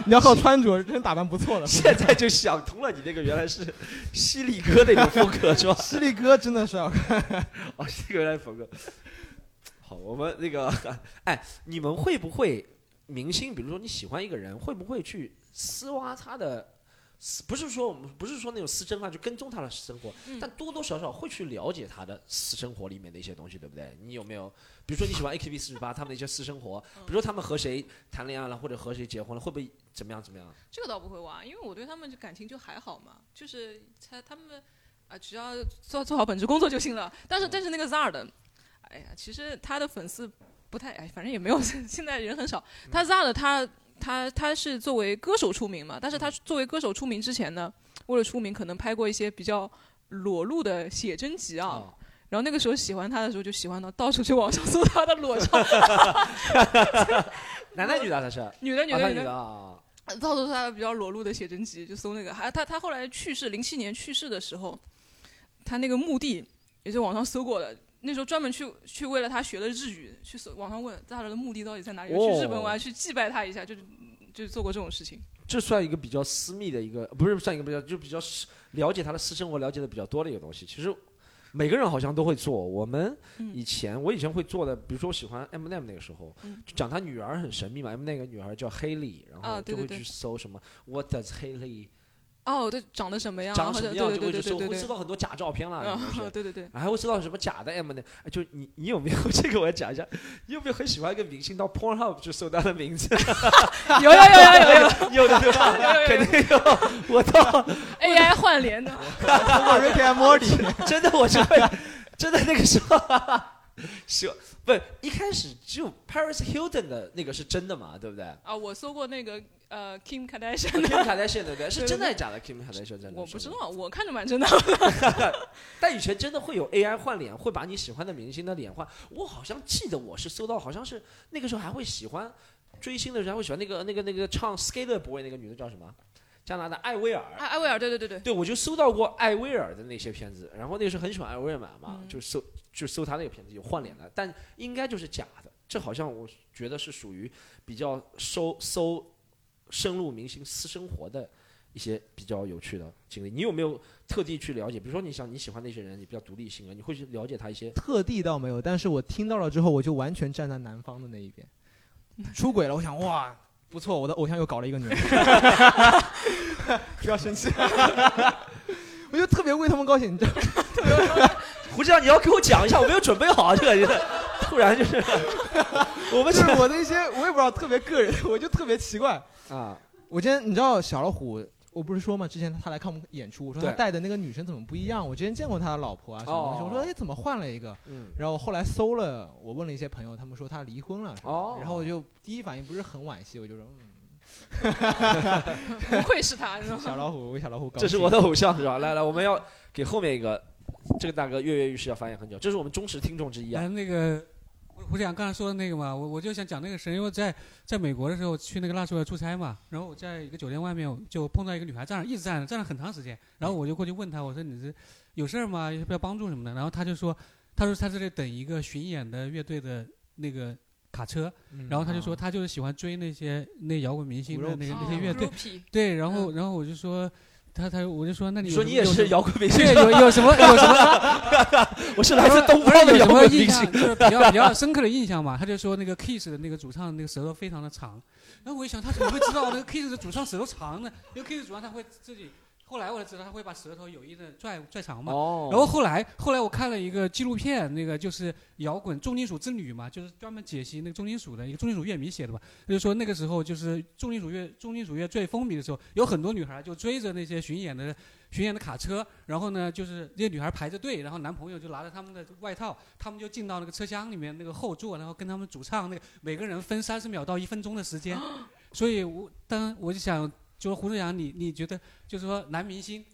你要靠穿着，真打扮不错的。现在就想通了，你这个原来是犀利哥那种风格是吧？犀利哥真的是好看，哦，犀利哥原来风格。好，我们那个，哎，你们会不会明星？比如说你喜欢一个人，会不会去私挖他的？不是说我们不是说那种私生饭，就跟踪他的生活，但多多少少会去了解他的私生活里面的一些东西，对不对？你有没有？比如说你喜欢 AKB 四十八他们的一些私生活，比如说他们和谁谈恋爱了，或者和谁结婚了，会不会怎么样怎么样？这个倒不会挖，因为我对他们就感情就还好嘛，就是他他们啊，只要做做好本职工作就行了。但是但是那个 ZAR 的。哎呀，其实他的粉丝不太哎，反正也没有，现在人很少。他 ZAR 的他他他是作为歌手出名嘛，但是他作为歌手出名之前呢，为了出名，可能拍过一些比较裸露的写真集啊。然后那个时候喜欢他的时候，就喜欢到到处去网上 搜他的裸照。男的女的他是？女的女的女的啊。到处他比较裸露的写真集，就搜那个。还他他后来去世，零七年去世的时候，他那个墓地也是网上搜过的。那时候专门去去为了他学了日语，去搜网上问他的目的到底在哪里？去日本我还去祭拜他一下，就是就做过这种事情。这算一个比较私密的一个，不是算一个比较就比较了解他的私生活了解的比较多的一个东西。其实每个人好像都会做。我们以前我以前会做的，比如说我喜欢 M M 那个时候，就讲他女儿很神秘嘛。M 那个女儿叫 Haley，，然后就会去搜什么 What does 黑莉。哦，对，长得什么样？长什么样就会去搜，会搜到很多假照片了。对对对，还会搜到什么假的 M 呢？就你你有没有 这个？我要讲一下，你有没有很喜欢一个明星到 Pornhub 去搜他的名字？有有有有有 有的对吧？肯定有。我操 AI 换脸的，我 Rick and Morty，真的我是会，真的那个时候，是不一开始只有 Paris Hilton 的那个是真的嘛？对不对？啊，我搜过那个。呃，Kim Kardashian。Kim Kardashian 对不对？是真的假的？Kim Kardashian 真的？我不知道，我看着蛮真的。但以前真的会有 AI 换脸，会把你喜欢的明星的脸换。我好像记得我是搜到，好像是那个时候还会喜欢追星的人，还会喜欢那个那个那个唱 Skater Boy 那个女的叫什么？加拿大艾薇儿。艾薇儿，对对对对。对，我就搜到过艾薇儿的那些片子，然后那个时候很喜欢艾薇儿嘛，就搜就搜她那个片子有换脸的，但应该就是假的。这好像我觉得是属于比较搜搜。深入明星私生活的一些比较有趣的经历，你有没有特地去了解？比如说，你想你喜欢那些人，你比较独立性格，你会去了解他一些？特地倒没有，但是我听到了之后，我就完全站在男方的那一边。出轨了，我想哇，不错，我的偶像又搞了一个女人。不要生气，我就特别为他们高兴，你知道？胡志强，你要给我讲一下，我没有准备好这个，突然就是，我们是我的一些，我也不知道特别个人，我就特别奇怪。啊！我今天你知道小老虎，我不是说嘛，之前他来看我们演出，我说他带的那个女生怎么不一样？我之前见过他的老婆啊什么东西，我说哎怎么换了一个？嗯，然后后来搜了，我问了一些朋友，他们说他离婚了。哦，然后我就第一反应不是很惋惜，我就说嗯，不愧是他，小老虎为小老虎，这是我的偶像是吧？来来，我们要给后面一个这个大哥跃跃欲试要发言很久，这是我们忠实听众之一啊。那个。胡想刚才说的那个嘛，我我就想讲那个事，因为在在美国的时候去那个纳粹尔出差嘛，然后我在一个酒店外面就碰到一个女孩站着，一直站着，站了很长时间，然后我就过去问她，我说你是有事儿吗？要不要帮助什么的？然后她就说，她说她在这里等一个巡演的乐队的那个卡车，然后她就说她就是喜欢追那些那摇滚明星的那个那些乐队，对，然后然后我就说。他他我就说那你说你也是摇滚明星，对有有什么 有什么我是来自东方的摇有什么印象，滚明星。就是比较比较深刻的印象嘛？他就说那个 Kiss 的那个主唱那个舌头非常的长，然后我一想他怎么会知道那个 Kiss 的主唱舌头长呢？因为 Kiss 主唱他会自己，后来我才知道他会把舌头有意的拽拽长嘛。哦然后后来后来我看了一个纪录片，那个就是摇滚重金属之旅嘛，就是专门解析那个重金属的一个重金属乐迷写的吧。他就说那个时候就是重金属乐重金属乐最风靡的时候，有很多女孩就追着那些巡演的巡演的卡车，然后呢就是这些女孩排着队，然后男朋友就拿着他们的外套，他们就进到那个车厢里面那个后座，然后跟他们主唱那个每个人分三十秒到一分钟的时间。所以我当我就想，就是胡志阳，你你觉得就是说男明星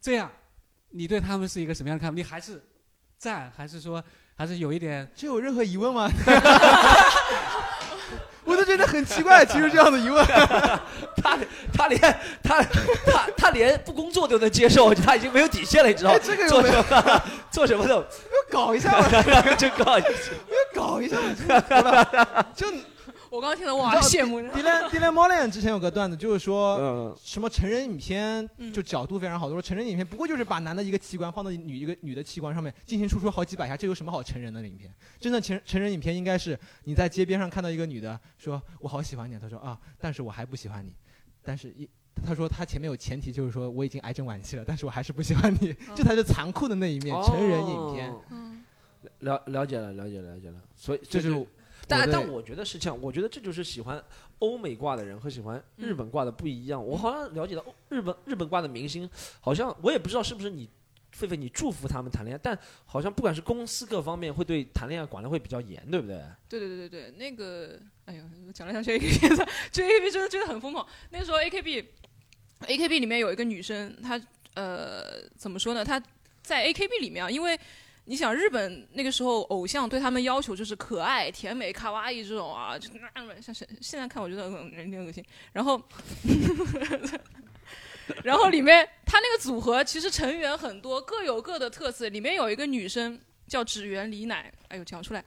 这样，你对他们是一个什么样的看法？你还是赞，还是说还是有一点？这有任何疑问吗？我都觉得很奇怪，其实这样的疑问。他他连他他他连不工作都能接受，他已经没有底线了，你知道吗？哎这个有做没有什么做什么都搞一下嘛，真搞笑。搞一下嘛，对吧？就我刚刚听到哇，羡慕。Dylan Dylan Moran 之前有个段子，就是说嗯，什么成人影片嗯就角度非常好，都说成人影片不过就是把男的一个器官放到女一个女的器官上面进行输出好几百下，这有什么好成人的影片？真的成成人影片应该是你在街边上看到一个女的说我好喜欢你啊，她说啊，但是我还不喜欢你，但是一。他说他前面有前提，就是说我已经癌症晚期了，但是我还是不喜欢你，这才是残酷的那一面。成人影片，了了解了，了解了，了解了。所以这就但但我觉得是这样，我觉得这就是喜欢欧美挂的人和喜欢日本挂的不一样。我好像了解到欧日本日本挂的明星，好像我也不知道是不是你。狒狒，你祝福他们谈恋爱，但好像不管是公司各方面会对谈恋爱管得会比较严，对不对？对对对对对，那个，哎呀，讲来讲去 AKB 的，这 AKB 真的真的很疯狂。那个时候 AKB，AKB 里面有一个女生，她呃怎么说呢？她在 AKB 里面啊，因为你想日本那个时候偶像对他们要求就是可爱、甜美、卡哇伊这种啊，就那么像是现在看我觉得很有点恶心。然后，然后里面他那个组合其实成员很多，各有各的特色。里面有一个女生叫指原里乃，哎呦讲出来，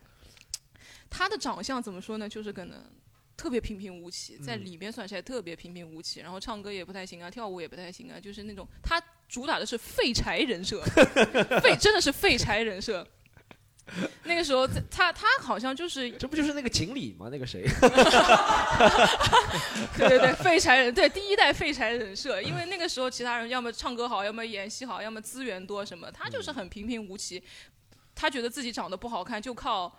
她的长相怎么说呢？就是可能特别平平无奇，在里面算起来特别平平无奇，然后唱歌也不太行啊，跳舞也不太行啊，就是那种他主打的是废柴人设，废真的是废柴人设。那个时候，在他他好像就是这不就是那个锦鲤吗？那个谁？对对对，废柴人，对第一代废柴人设，因为那个时候其他人要么唱歌好，要么演戏好，要么资源多什么，他就是很平平无奇。他觉得自己长得不好看，就靠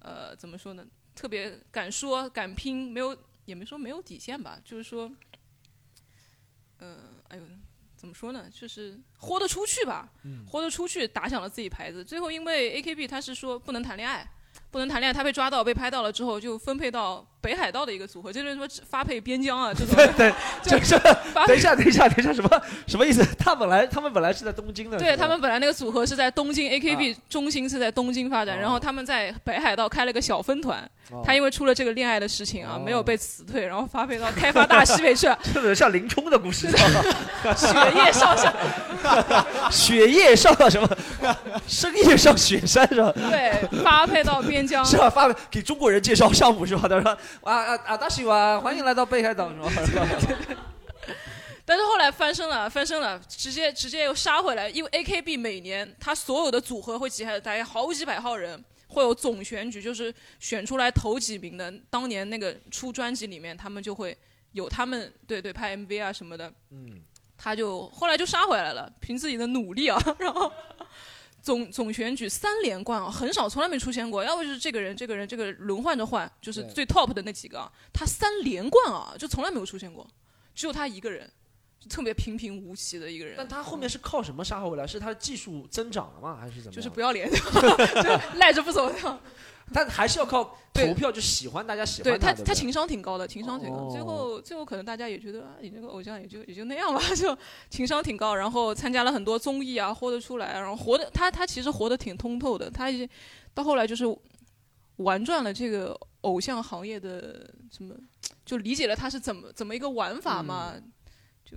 呃怎么说呢？特别敢说敢拼，没有也没说没有底线吧，就是说，呃，哎呦。怎么说呢？就是豁得出去吧，豁得出去，打响了自己牌子。最后因为 AKB 他是说不能谈恋爱，不能谈恋爱，他被抓到被拍到了之后，就分配到北海道的一个组合，就是说发配边疆啊 这种。对对，就就是发配等一下，等一下，等一下，什么什么意思？他本来他们本来是在东京的，对他们本来那个组合是在东京，AKB 中心是在东京发展，哦然后他们在北海道开了个小分团。哦他因为出了这个恋爱的事情啊，哦没有被辞退，然后发配到开发大西北去了，这个像林冲的故事，雪夜上山。雪夜上到什么？深夜上雪山是吧？对，发配到边疆。是吧？发给中国人介绍项目是吧？他说啊啊啊，大喜哇，欢迎来到北海道是吧？但是后来翻身了，翻身了，直接直接又杀回来，因为 AKB 每年他所有的组合会集合大概好几百号人，会有总选举，就是选出来头几名的。当年那个出专辑里面，他们就会有他们对对拍 MV 啊什么的。嗯，他就后来就杀回来了，凭自己的努力啊，然后总总选举三连冠啊，很少，从来没出现过。要不就是这个人，这个人，这个轮换着换，就是最 top 的那几个啊，他三连冠啊，就从来没有出现过，只有他一个人，就特别平平无奇的一个人。但他后面是靠什么杀回来？是他的技术增长了吗？还是怎么？就是不要脸，就赖着不走。但还是要靠投票，就喜欢大家喜欢对不对他情商挺高的，情商挺高。哦最后，最后可能大家也觉得啊，你这个偶像也就也就那样吧，就情商挺高。然后参加了很多综艺啊，活得出来，然后活的他他其实活得挺通透的。他已经到后来就是玩转了这个偶像行业的什么，就理解了他是怎么怎么一个玩法嘛，就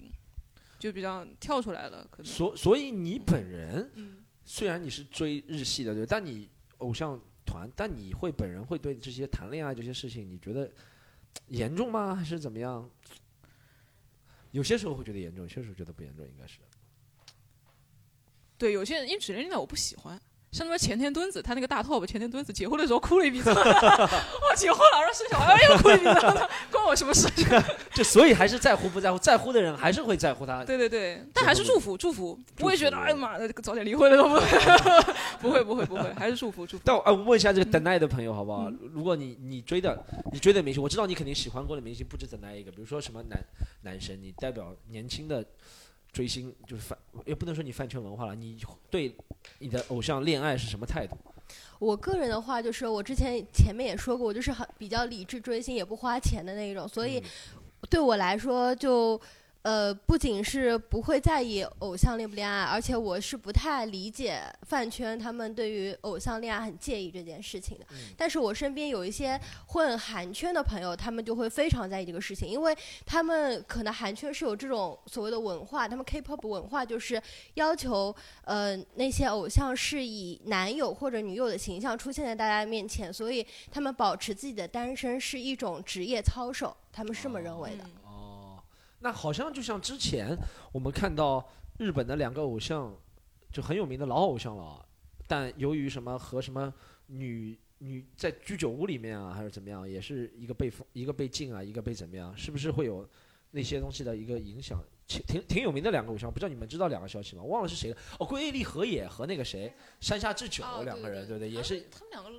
就比较跳出来了。可能所所以你本人嗯，虽然你是追日系的，对，但你偶像团，但你会本人会对这些谈恋爱这些事情，你觉得严重吗？还是怎么样？有些时候会觉得严重，有些时候觉得不严重，应该是。对，有些人因为指连丽娜我不喜欢，像他妈前田敦子，他那个大 top 前田敦子结婚的时候哭了一鼻子，我结婚了，然后生小孩又哭一鼻子，关我什么事？就所以还是在乎不在乎，在乎的人还是会在乎他。对对对，但还是祝福祝福，不会觉得哎呀妈的早点离婚了都不会，不会不会不会，还是祝福祝福。但我哎，我问一下这个等待的朋友好不好？嗯如果你你追的你追的明星，我知道你肯定喜欢过的明星不止等待一个，比如说什么男男神，你代表年轻的追星就是饭，也不能说你饭圈文化了，你对你的偶像恋爱是什么态度？我个人的话，就是我之前前面也说过，我就是很比较理智追星，也不花钱的那一种，所以嗯对我来说就。呃，不仅是不会在意偶像恋不恋爱，而且我是不太理解饭圈他们对于偶像恋爱很介意这件事情的。嗯但是我身边有一些混韩圈的朋友，他们就会非常在意这个事情，因为他们可能韩圈是有这种所谓的文化，他们 K-pop 文化就是要求呃那些偶像是以男友或者女友的形象出现在大家面前，所以他们保持自己的单身是一种职业操守，他们是这么认为的。那好像就像之前我们看到日本的两个偶像，就很有名的老偶像了啊，但由于什么和什么女女在居酒屋里面啊，还是怎么样，也是一个被封一个被禁啊，一个被怎么样，是不是会有那些东西的一个影响？挺挺挺有名的两个偶像，不知道你们知道两个消息吗？忘了是谁了。哦，龟梨和也和那个谁山下智久啊两个人，对不对，也是他们两个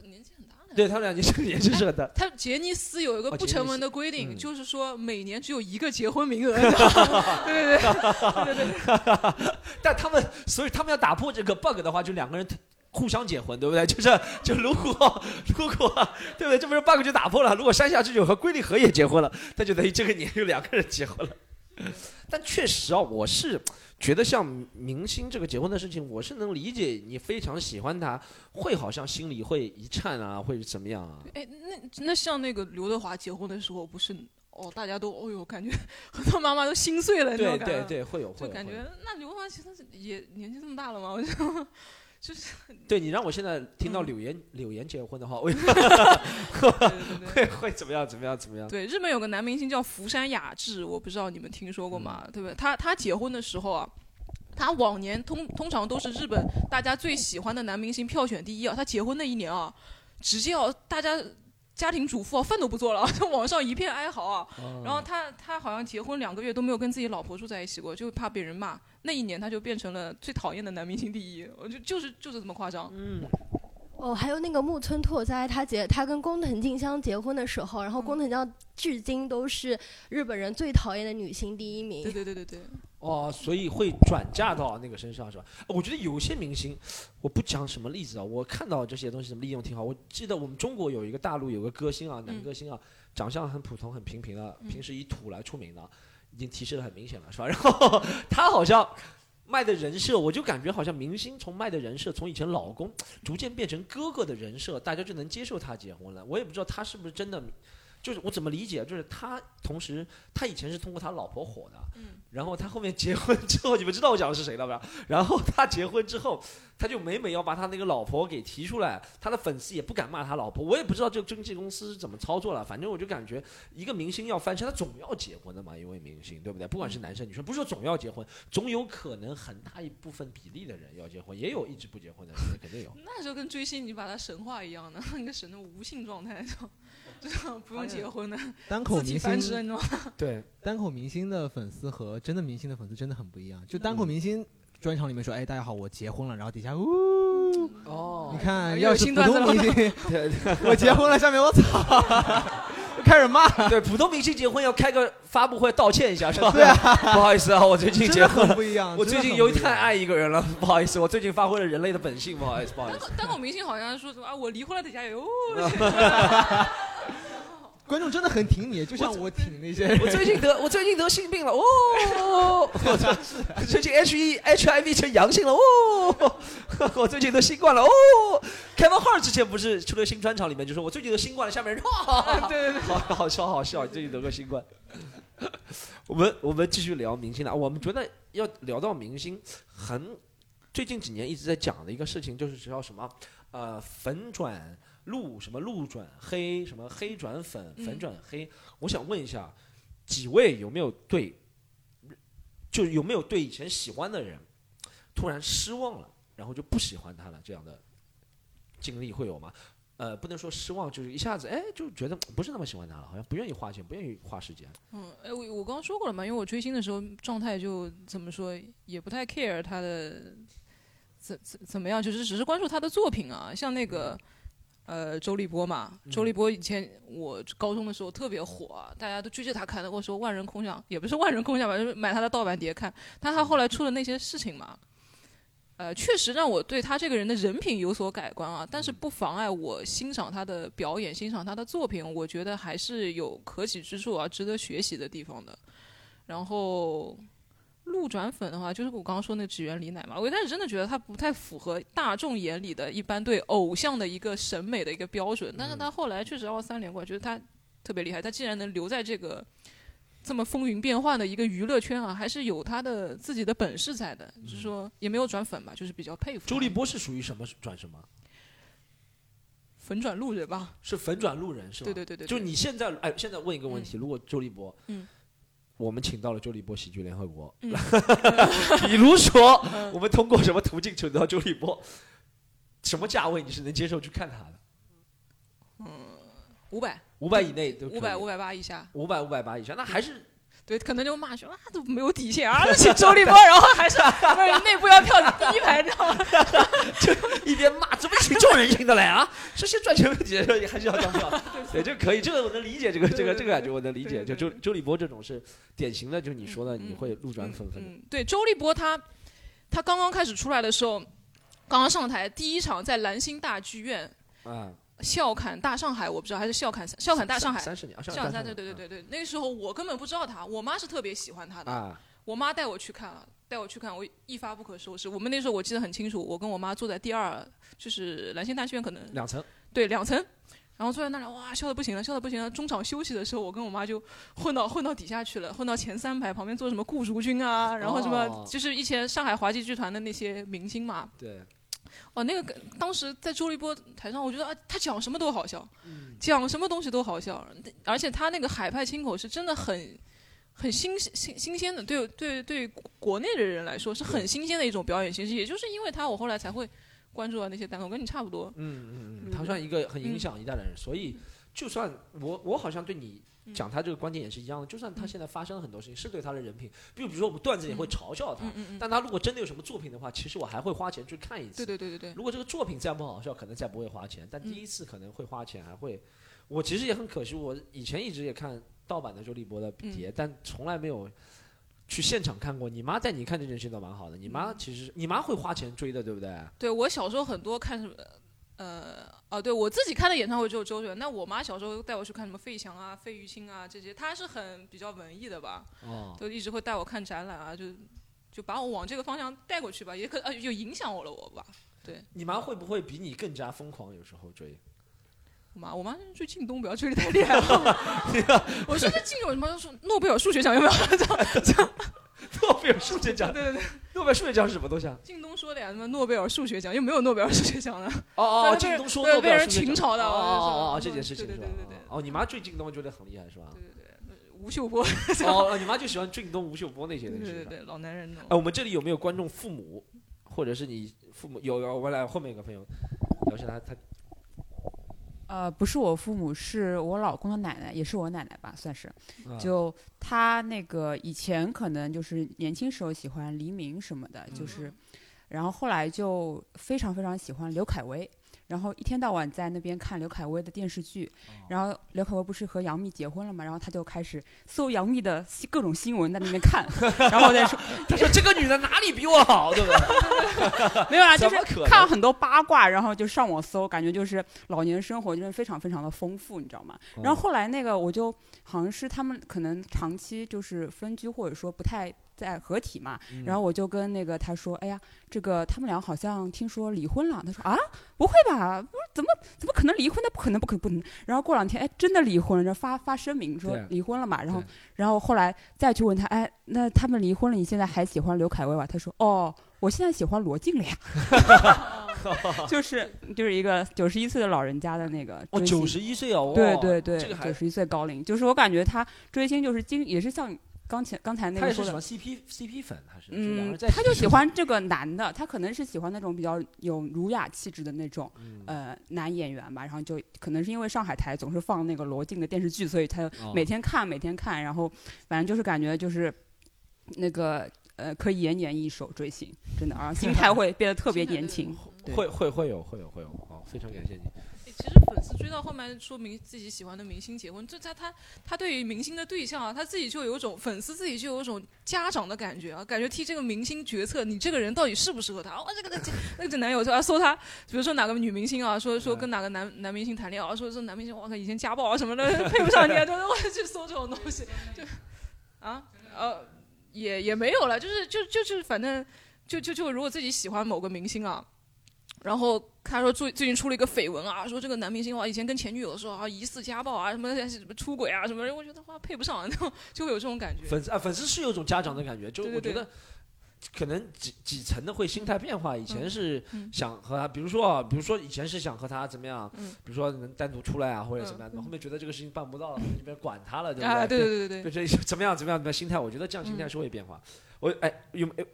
很年纪很大了。对他们俩年纪是也是很大。他杰尼斯有一个不成文的规定，嗯就是说每年只有一个结婚名额。对对对对对对，但他们，所以他们要打破这个 bug 的话，就两个人互相结婚，对不对？就是就如果如果对不对？这不是 bug 就打破了。如果山下智久和龟梨和也结婚了，那就等于这个年有两个人结婚了。但确实啊，我是觉得像明星这个结婚的事情，我是能理解你非常喜欢他，会好像心里会一颤啊，会怎么样啊？哎，那那像那个刘德华结婚的时候，不是哦，大家都哦哟，感觉很多妈妈都心碎了，那对种感觉。对对，会有会有。就感觉那刘德华其实也年纪这么大了嘛，我就就是对你让我现在听到柳岩、柳岩结婚的话，我 对对对对。会会怎么样？怎么样？怎么样？对，日本有个男明星叫福山雅治，我不知道你们听说过吗？嗯对不对？他他结婚的时候啊，他往年通通常都是日本大家最喜欢的男明星票选第一啊。他结婚那一年啊，直接啊，大家家庭主妇啊，饭都不做了，就网上一片哀嚎啊。哦然后他他好像结婚两个月都没有跟自己老婆住在一起过，就怕被人骂。那一年他就变成了最讨厌的男明星第一，我就就是就是这么夸张。嗯，哦，还有那个木村拓哉，他结他跟工藤静香结婚的时候，然后嗯工藤静香至今都是日本人最讨厌的女星第一名。对对对对对，哦，所以会转嫁到那个身上是吧？我觉得有些明星，我不讲什么例子啊，我看到这些东西怎么利用挺好。我记得我们中国有一个大陆有个歌星啊，男嗯歌星啊，长相很普通很平平的，嗯平时以土来出名的，已经提示的很明显了是吧？然后他好像。卖的人设，我就感觉好像明星从卖的人设，从以前老公逐渐变成哥哥的人设，大家就能接受他结婚了。我也不知道他是不是真的，就是我怎么理解，就是他同时他以前是通过他老婆火的，嗯，然后他后面结婚之后，你们知道我讲的是谁了吧？然后他结婚之后，他就每每要把他那个老婆给提出来，他的粉丝也不敢骂他老婆。我也不知道这个经纪公司是怎么操作了，反正我就感觉一个明星要翻身，他总要结婚的嘛，一位明星，对不对？不管是男生女生，不是说总要结婚，总有可能很大一部分比例的人要结婚，也有一直不结婚的人，肯定有。那就跟追星你把他神化一样的，那个神的无性状态，就就 不用结婚的，单口明繁殖，星？对，单口明星的粉丝和真的明星的粉丝真的很不一样。就单嗯口明星专场里面说，哎，大家好，我结婚了，然后底下呜，哦你看，要是普新段子了通明星，我结婚了，下面我操，开始骂，对，普通明星结婚要开个发布会道歉一下，是吧？对啊，不好意思啊，我最近结婚了。不一样。我最近由于太爱一个人了，不好意思，我最近发挥了人类的本性，不好意思，不好意单思口。单口明星好像说什么啊，我离婚了，底下有哦，观众真的很挺你，就像我挺那些人。我最近得我最近得性病了哦，我最近 H E H I V 成阳性了哦，我最近得新冠了哦。Kevin Hart 之前不是出了新专场，里面就说我最近得新冠了，下面人哇，对对对，好好笑好笑，最近得个新冠。我们我们继续聊明星了，我们觉得要聊到明星，很最近几年一直在讲的一个事情，就是叫什么呃粉转路什么路转黑什么黑转粉嗯粉转黑。我想问一下，几位有没有对，就有没有对以前喜欢的人突然失望了，然后就不喜欢他了，这样的经历会有吗？呃，不能说失望，就是一下子哎就觉得不是那么喜欢他了，好像不愿意花钱，不愿意花时间。嗯，哎，我我刚刚说过了嘛，因为我追星的时候状态就怎么说，也不太 care 他的怎怎怎么样，就是只是关注他的作品啊，像那个。呃，周立波嘛，周立波以前我高中的时候特别火啊，大家都追着他看的。我说万人空巷，也不是万人空巷吧，就是买他的盗版碟看。但他后来出了那些事情嘛，呃，确实让我对他这个人的人品有所改观啊。但是不妨碍我欣赏他的表演，欣赏他的作品，我觉得还是有可取之处啊，值得学习的地方的。然后。路转粉的话，就是我刚刚说那个指原李乃嘛。我一开始真的觉得他不太符合大众眼里的一般对偶像的一个审美的一个标准，但是他后来确实二三连冠，觉得他特别厉害。他既然能留在这个这么风云变幻的一个娱乐圈啊，还是有他的自己的本事在的。就是说也没有转粉吧，就是比较佩服。周立波是属于什么转什么？粉转路人吧？是粉转路人是吧？对对对对。就你现在哎，现在问一个问题：如果周立波，嗯。我们请到了周立波喜剧联合国，比如说，我们通过什么途径请到周立波？什么价位你是能接受去看他的？嗯，五百，五百以内，五百五百八以下，五百五百八以下，那还是。对，可能就骂说啊，都没有底线啊，请周立波，然后还是不是内部要票第一排，知道吗？就一边骂，怎么请这种人赢得来啊？这些赚钱问题，还是要当票。对，这可以，这个我能理解，这个这个这个感觉我能理解。就周周立波这种是典型的，就是你说的，你会路转粉粉。对，周立波他他刚刚开始出来的时候，刚刚上台第一场在兰心大剧院啊。笑侃大上海，我不知道还是笑侃笑侃大上海。三十年，笑侃三对对对对对。那个时候我根本不知道他，我妈是特别喜欢他的。我妈带我去看了，带我去看，我一发不可收拾。我们那时候我记得很清楚，我跟我妈坐在第二，就是兰心大剧院可能两层，对两层，然后坐在那里，哇，笑的不行了，笑的不行了。中场休息的时候，我跟我妈就混到混到底下去了，混到前三排旁边坐什么顾竹君啊，然后什么就是以前上海滑稽剧团的那些明星嘛。对。哦，那个当时在周立波台上，我觉得啊，他讲什么都好笑，讲什么东西都好笑，而且他那个海派清口是真的很很新新新鲜的，对对对，国内的人来说是很新鲜的一种表演形式。也就是因为他，我后来才会关注到那些单口，跟你差不多。嗯嗯嗯，他算一个很影响一代的人，所以就算我我好像对你。讲他这个观点也是一样的，就算他现在发生了很多事情，是对他的人品，比如比如说我们段子也会嘲笑他，但他如果真的有什么作品的话，其实我还会花钱去看一次。对对对对对。如果这个作品再不好笑，可能再不会花钱，但第一次可能会花钱，还会。我其实也很可惜，我以前一直也看盗版的周立波的碟，但从来没有去现场看过。你妈带你看这件事情倒蛮好的，你妈其实你妈会花钱追的，对不对？对我小时候很多看什么。呃哦，对我自己看的演唱会只有周杰伦。那我妈小时候带我去看什么费翔啊、费玉清啊这些，她是很比较文艺的吧？哦，就一直会带我看展览啊，就就把我往这个方向带过去吧，也可呃就影响我了我吧。对，你妈会不会比你更加疯狂？有时候追？我妈，我妈追靳东，不要追的太厉害了。我说这靳有什么说诺贝尔数学奖有没有？这样。诺贝尔数学奖，对对对，诺贝尔数学奖是什么东西啊？靳东说的呀，什么诺贝尔数学奖又没有诺贝尔数学奖呢？哦哦，靳东说诺贝尔数学奖，的哦哦哦，这件事情是吧？对对对对。哦，你妈追靳东觉得很厉害是吧？对对对，吴秀波。哦，你妈就喜欢靳东、吴秀波那些东西。对对对，老男人。哎，我们这里有没有观众父母，或者是你父母？有有，我来后面一个朋友，聊一下他他。呃，不是我父母，是我老公的奶奶，也是我奶奶吧，算是。就他那个以前可能就是年轻时候喜欢黎明什么的，就是，然后后来就非常非常喜欢刘恺威。然后一天到晚在那边看刘恺威的电视剧，然后刘恺威不是和杨幂结婚了嘛？然后他就开始搜杨幂的各种新闻在那边看，然后再说，他说这个女的哪里比我好，对不对？没有啊，就是看了很多八卦，然后就上网搜，感觉就是老年生活就是非常非常的丰富，你知道吗？然后后来那个我就好像是他们可能长期就是分居，或者说不太。在合体嘛，然后我就跟那个他说：“哎呀，这个他们俩好像听说离婚了。”他说：“啊，不会吧？不是怎么怎么可能离婚？那不可能，不可能，不能。”然后过两天，哎，真的离婚了，发发声明说离婚了嘛。然后，然后后来再去问他：“哎，那他们离婚了，你现在还喜欢刘恺威吧？”他说：“哦，我现在喜欢罗晋了呀。”就是 就是一个九十一岁的老人家的那个哦，九十一岁哦，对对对，九十一岁高龄，就是我感觉他追星就是经也是像。刚才刚才那个说的他也是喜欢 CP CP 粉，还是就两个嗯人在，一起他就喜欢这个男的，他可能是喜欢那种比较有儒雅气质的那种嗯呃男演员吧，然后就可能是因为上海台总是放那个罗晋的电视剧，所以他哦每天看每天看，然后反正就是感觉就是那个呃可以延年益寿追星，真的啊，心态会变得特别年轻。会会会有会有会有，哦，非常感谢你。诶其实粉丝追到后面说明自己喜欢的明星结婚，这他他他对于明星的对象啊，他自己就有一种粉丝自己就有一种家长的感觉啊，感觉替这个明星决策，你这个人到底适不适合他？哦，这个这那个男友就要搜他，比如说哪个女明星啊，说说跟哪个男男明星谈恋爱啊，说这男明星哇靠以前家暴啊什么的，配不上你啊，就是我去搜这种东西，就啊呃也也没有了，就是就就是反正就就就如果自己喜欢某个明星啊。然后他说最最近出了一个绯闻啊，说这个男明星哇以前跟前女友的时候啊疑似家暴啊什么什么出轨啊什么，我觉得哇配不上，然 后就会有这种感觉。粉丝啊，粉丝是有种家长的感觉，就我觉得可能几几层的会心态变化。以前是嗯想和他，比如说啊，比如说以前是想和他怎么样，嗯比如说能单独出来啊，或者怎么样，嗯后面觉得这个事情办不到了，就别管他了，对不啊，对对对对对这怎么样怎么样的心态，我觉得这样心态嗯是会变化。我哎有没有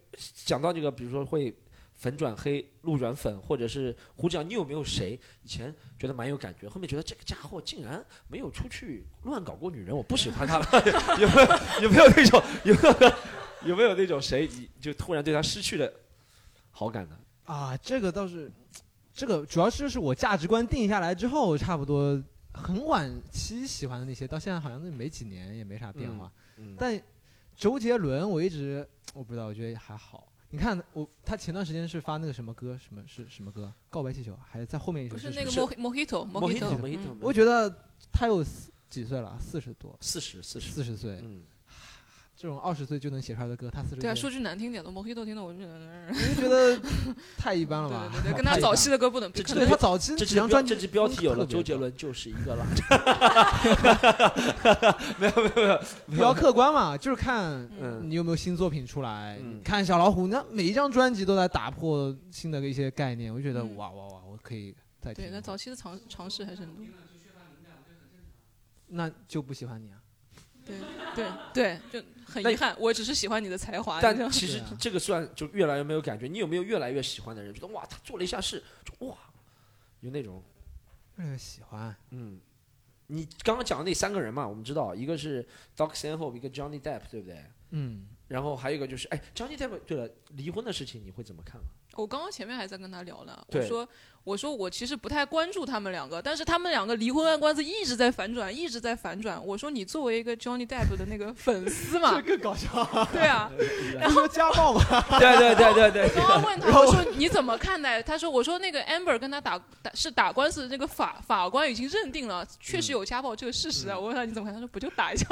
讲到这个，比如说会粉转黑、路转粉，或者是胡讲，你有没有谁以前觉得蛮有感觉，后面觉得这个家伙竟然没有出去乱搞过女人，我不喜欢他了？有没有有没有那种有没有有没有那种谁你就突然对他失去了好感呢？啊，这个倒是，这个主要是就是我价值观定下来之后，差不多很晚期喜欢的那些，到现在好像没几年也没啥变化。嗯，但周杰伦我一直我不知道，我觉得还好。你看我，他前段时间是发那个什么歌，什么是什么歌？告白气球，还在后面一首是不是那个 Mo Mojito Mojito，莫希嗯我觉得他有四几岁了，四十多，四十四十，四十岁，嗯，这种二十岁就能写出来的歌，他四十对啊，说句难听点的，Mojito 听的我就觉得，就觉得太一般了吧？对对对，跟 他早期的歌不能比。这对他早期这几张专辑标这期标题有了，周杰伦就是一个了。没有没有没有，比较客观嘛，就是看嗯你有没有新作品出来。嗯看小老虎，那每一张专辑都在打破新的一些概念，我就觉得嗯哇哇哇，我可以再听对，。那早期的尝尝试还是很多。那就不喜欢你啊？对对对，就很遗憾，我只是喜欢你的才华。但其实这个算就越来越没有感觉。你有没有越来越喜欢的人？觉得哇，他做了一下事，就哇，有那种越来越，喜欢。嗯。你刚刚讲的那三个人嘛，我们知道，一个是 Doc Stanhope，一个 Johnny Depp，对不对？嗯，然后还有一个就是，哎，Johnny Depp，对了，离婚的事情你会怎么看啊？我刚刚前面还在跟他聊呢，我说我说我其实不太关注他们两个，但是他们两个离婚案官司一直在反转，一直在反转。我说你作为一个 Johnny Depp 的那个粉丝嘛，这更搞笑，对啊，然后家暴嘛，对对对对对我刚刚问他，我说你怎么看待？他说我说那个 Amber 跟他打打是打官司的这个法法官已经认定了确实有家暴这个事实啊。我问他你怎么看？他说不就打一架？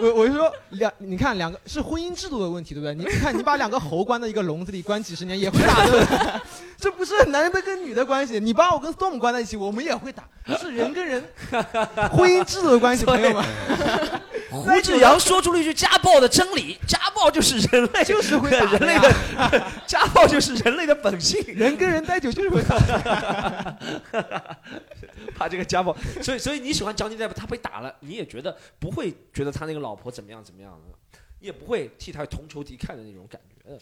我我就说两，你看两个是婚姻制度的问题，对不对？你你看你把两个猴关在一个笼子里关几十年也会打，对不对？这不是男的跟女的关系，你把我跟 Storm 关在一起，我们也会打，是人跟人 婚姻制度的关系，朋友们。胡志阳说出了一句家暴的真理：家暴就是人类，就是会打人类的 家暴就是人类的本性。人跟人待久就是会打。怕这个家暴，所以所以你喜欢 Johnny Depp，他被打了，你也觉得不会觉得他那个老婆怎么样怎么样的，你也不会替他同仇敌忾的那种感觉。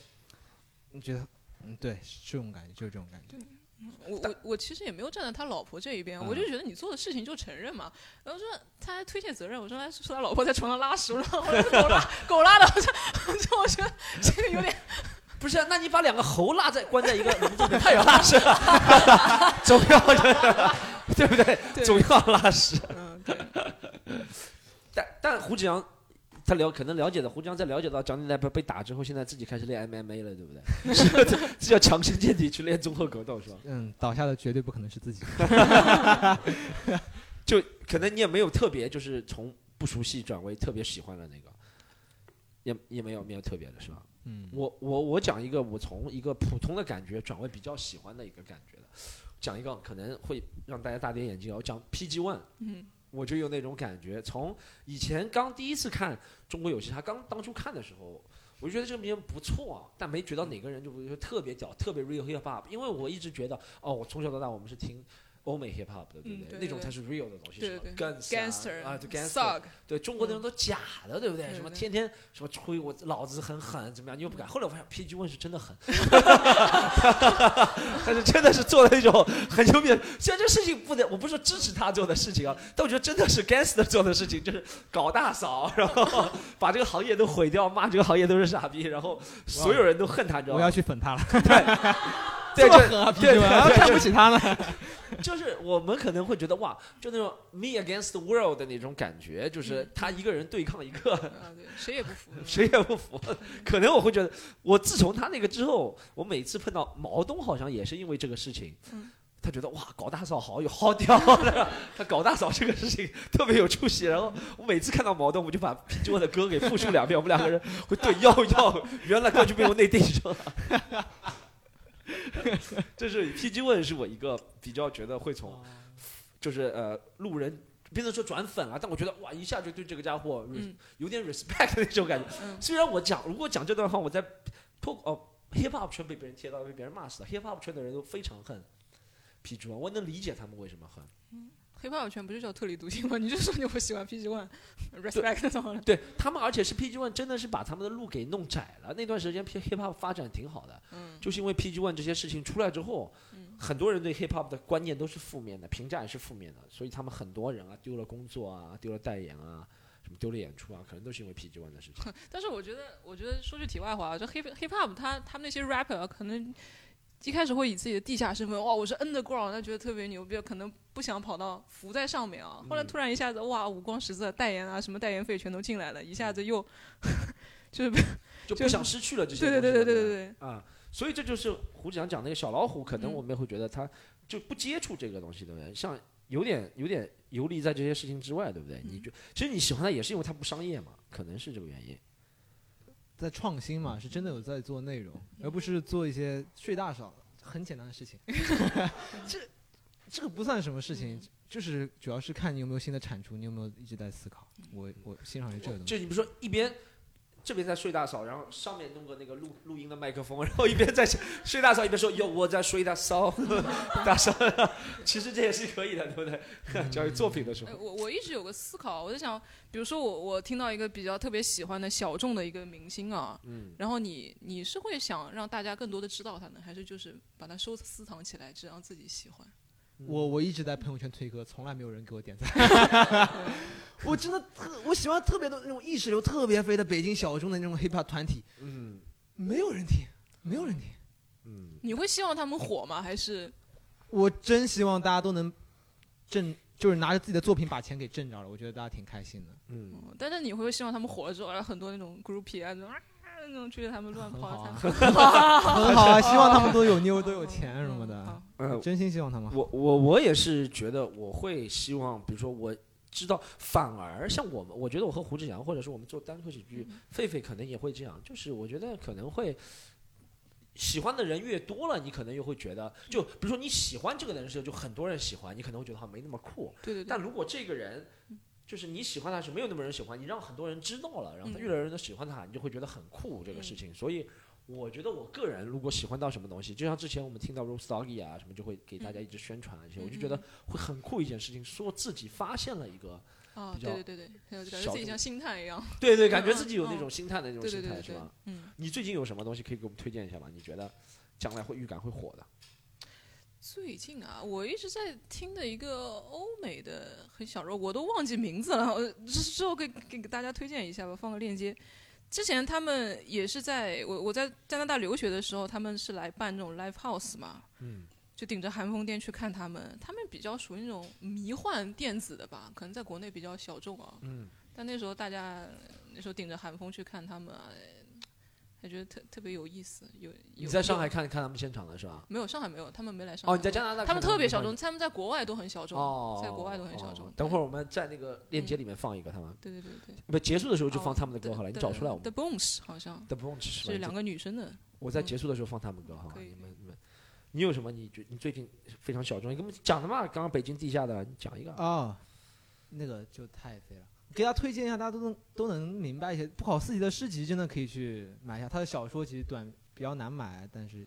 你觉得？嗯，对，是这种感觉，就是这种感觉。我我我其实也没有站在他老婆这一边，嗯我就觉得你做的事情就承认嘛。然后说他还推卸责任，我说他说他老婆在床上拉屎，我说我说狗拉狗拉的，我说我说我觉得这个有点 不是，那你把两个猴拉在关在一个笼子里面，它也要拉屎，总要对不对？对总要拉屎。嗯对。但但胡志阳，他了可能了解的，胡江在了解到 Johnny Depp 被打之后，现在自己开始练 MMA 了，对不对？是是 要强身健体去练综合格斗是吧？嗯，倒下的绝对不可能是自己。就可能你也没有特别，就是从不熟悉转为特别喜欢的那个，也也没有没有特别的是吧？嗯，我我我讲一个我从一个普通的感觉转为比较喜欢的一个感觉的，讲一个可能会让大家大跌眼镜啊。我讲 PG One，嗯我就有那种感觉。从以前刚第一次看《中国有嘻哈》，刚当初看的时候，我就觉得这个名不错啊，但没觉得哪个人就就特别屌，特别 real hip hop。因为我一直觉得，哦，我从小到大我们是听欧美 hip hop 的，对不对？那种才是 real 的东西，什么 gangster 啊，对 gangster，thug，对中国那种都假的，对不对？什么天天什么吹我老子很狠，怎么样？你又不敢。后来我发现 PG One 是真的狠，但是真的是做了一种很牛逼的。虽然这事情不能，我不是说支持他做的事情啊，但我觉得真的是 gangster 做的事情，就是搞大嫂，然后把这个行业都毁掉，骂这个行业都是傻逼，然后所有人都恨他，你知道吗我要？去粉他了，对，这么对狠啊，对对 PG 啊对看不起他呢。就是我们可能会觉得哇，就那种 me against the world 的那种感觉，就是他一个人对抗一个，啊对，谁也不服。谁也不服。可能我会觉得，我自从他那个之后，我每次碰到毛东，好像也是因为这个事情。嗯他觉得哇，搞大嫂好有好屌的，他搞大嫂这个事情特别有出息。然后我每次看到毛东，我就把 PG One 的歌给复述两遍，我们两个人会对要要，原来歌就被我内定上了。这是 PG One 是我一个比较觉得会从就是呃路人。别能说转粉了，但我觉得哇，一下就对这个家伙嗯有点 respect 的那种感觉。嗯虽然我讲，如果讲这段话，我在脱哦 hip hop 圈被别人贴到，被别人骂死了。hip hop 圈的人都非常恨 PG One，我能理解他们为什么恨。Hiphop 圈不就叫特立独行吗？你就说你不喜欢 PG One，respect 怎么了？对他们，而且是 PG One 真的是把他们的路给弄窄了。那段时间 P hip hop 发展挺好的，嗯就是因为 PG One 这些事情出来之后，嗯很多人对 hip hop 的观念都是负面的，评价也是负面的，所以他们很多人啊丢了工作啊，丢了代言啊，什么丢了演出啊，可能都是因为 PG One 的事情。但是我觉得，我觉得说句题外话，就 hip hip hop 他他们那些 rapper 可能一开始会以自己的地下身份，哇，我是 underground，他觉得特别牛逼，可能不想跑到浮在上面啊。后来嗯突然一下子，哇，五光十色，代言啊，什么代言费全都进来了，一下子又就是就就不想失去了这些对对东西了。对对对对对，啊，所以这就是胡志强讲那个小老虎，可能嗯我们也会觉得他就不接触这个东西，对不对？像有点有点游离在这些事情之外，对不对？嗯你就其实你喜欢他也是因为他不商业嘛，可能是这个原因。在创新嘛，是真的有在做内容，而不是做一些睡大少很简单的事情。这这个不算什么事情，就是主要是看你有没有新的产出，你有没有一直在思考。我我欣赏于这个东西。就你比如说一边这边在睡大嫂，然后上面弄个那个录录音的麦克风，然后一边在睡大嫂，一边说哟我在睡大嫂，大嫂，其实这也是可以的，对不对？教育作品的时呃候，我我一直有个思考，我在想，比如说我我听到一个比较特别喜欢的小众的一个明星啊，嗯，然后你你是会想让大家更多的知道他呢，还是就是把它收私藏起来，只让自己喜欢？我我一直在朋友圈推歌，从来没有人给我点赞。我真的特我喜欢特别多那种意识流特别飞的北京小众的那种 hiphop 团体，嗯没有人听，没有人听。嗯，你会希望他们火吗？还是我真希望大家都能挣，就是拿着自己的作品把钱给挣着了，我觉得大家挺开心的。嗯，嗯但是你会希望他们火了之后，然后很多那种 groupie 啊，那种啊那种追着他们乱跑很好啊 很好啊，希望他们都有妞，都有钱什么的，好呃，真心希望他们好。我我我也是觉得我会希望，比如说我知道，反而像我们，我觉得我和胡志阳，或者是我们做单口喜剧，狒狒可能也会这样，就是我觉得可能会。喜欢的人越多了，你可能又会觉得，就比如说你喜欢这个人的时候，就很多人喜欢，你可能会觉得他没那么酷。对对对但，如果这个人，就是你喜欢他是没有那么多人喜欢，你让很多人知道了，然后越来越多人都喜欢他，你就会觉得很酷这个事情。所以我觉得我个人如果喜欢到什么东西，就像之前我们听到 Rose Doggy 啊什么，就会给大家一直宣传这些，我就觉得会很酷一件事情，说自己发现了一个，啊，比较对对对对，感觉自己像星探一样，对对，感觉嗯自己有那嗯种心态的那种心态是吧？，嗯。你最近有什么东西可以给我们推荐一下吗？你觉得将来会预感会火的？最近啊，我一直在听的一个欧美的很小众，我都忘记名字了。我之之后给给给大家推荐一下吧，放个链接。之前他们也是在我我在加拿大留学的时候，他们是来办这种 live house 嘛，嗯，就顶着寒风店去看他们。他们比较属于那种迷幻电子的吧，可能在国内比较小众啊。嗯，但那时候大家那时候顶着寒风去看他们啊，还觉得特特别有意思。有有你在上海看看他们现场的是吧？没有上海没有，他们没来上海。哦，你在加拿大他们特别小众，他们在国外都很小众，哦，在国外都很小众哦。等会儿我们在那个链接里面放一个他们，对对对对，不结束的时候就放哦他们的歌好了，你找出来我们 The Bones 好像 The Bones 是是两个女生的，我在结束的时候放他们歌哈，可以你们你们，你有什么你觉你最近非常小众？你跟我们讲的嘛？刚刚北京地下的，你讲一个。啊，那个就太飞了。给大家推荐一下，大家都能都能明白一些。不考四级的诗集真的可以去买一下，他的小说其实短比较难买，但是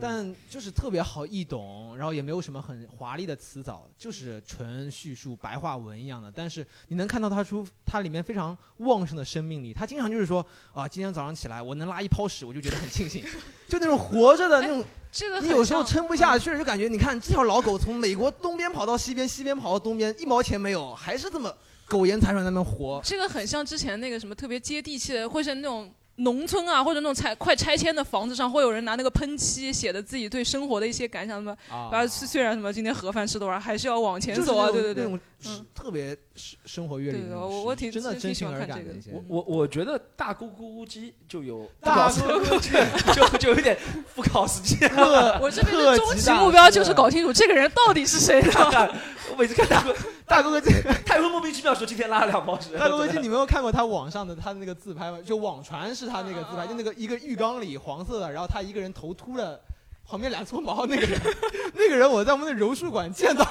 但就是特别好易懂，然后也没有什么很华丽的词藻，就是纯叙述白话文一样的。但是你能看到他出它里面非常旺盛的生命力。他经常就是说啊，今天早上起来我能拉一泡屎，我就觉得很庆幸，就那种活着的那种。这个你有时候撑不下去，就感觉你看这条老狗从美国东边跑到西边，西边跑到东边，一毛钱没有，还是这么苟延残喘才能活。这个很像之前那个什么特别接地气的，会是那种。农村啊，或者那种拆快拆迁的房子上，会有人拿那个喷漆写的自己对生活的一些感想，什么啊，虽然什么今天盒饭吃多少，还是要往前走啊，对对对，嗯，特别生生活阅历。对，我我挺真的真心而感的。我我我觉得大咕咕鸡就有 大咕咕鸡就就有点不考司机。我这边的终极目标就是搞清楚这个人到底是谁 的。我每次看大 大咕咕鸡，他也会莫名其妙说今天拉了两包屎。大咕咕鸡，你没有看过他网上的他的那个自拍吗？就网传是他那个自拍，就那个一个浴缸里黄色的，然后他一个人头秃了，旁边两撮毛那个人，那个人我在我们的柔术馆见到，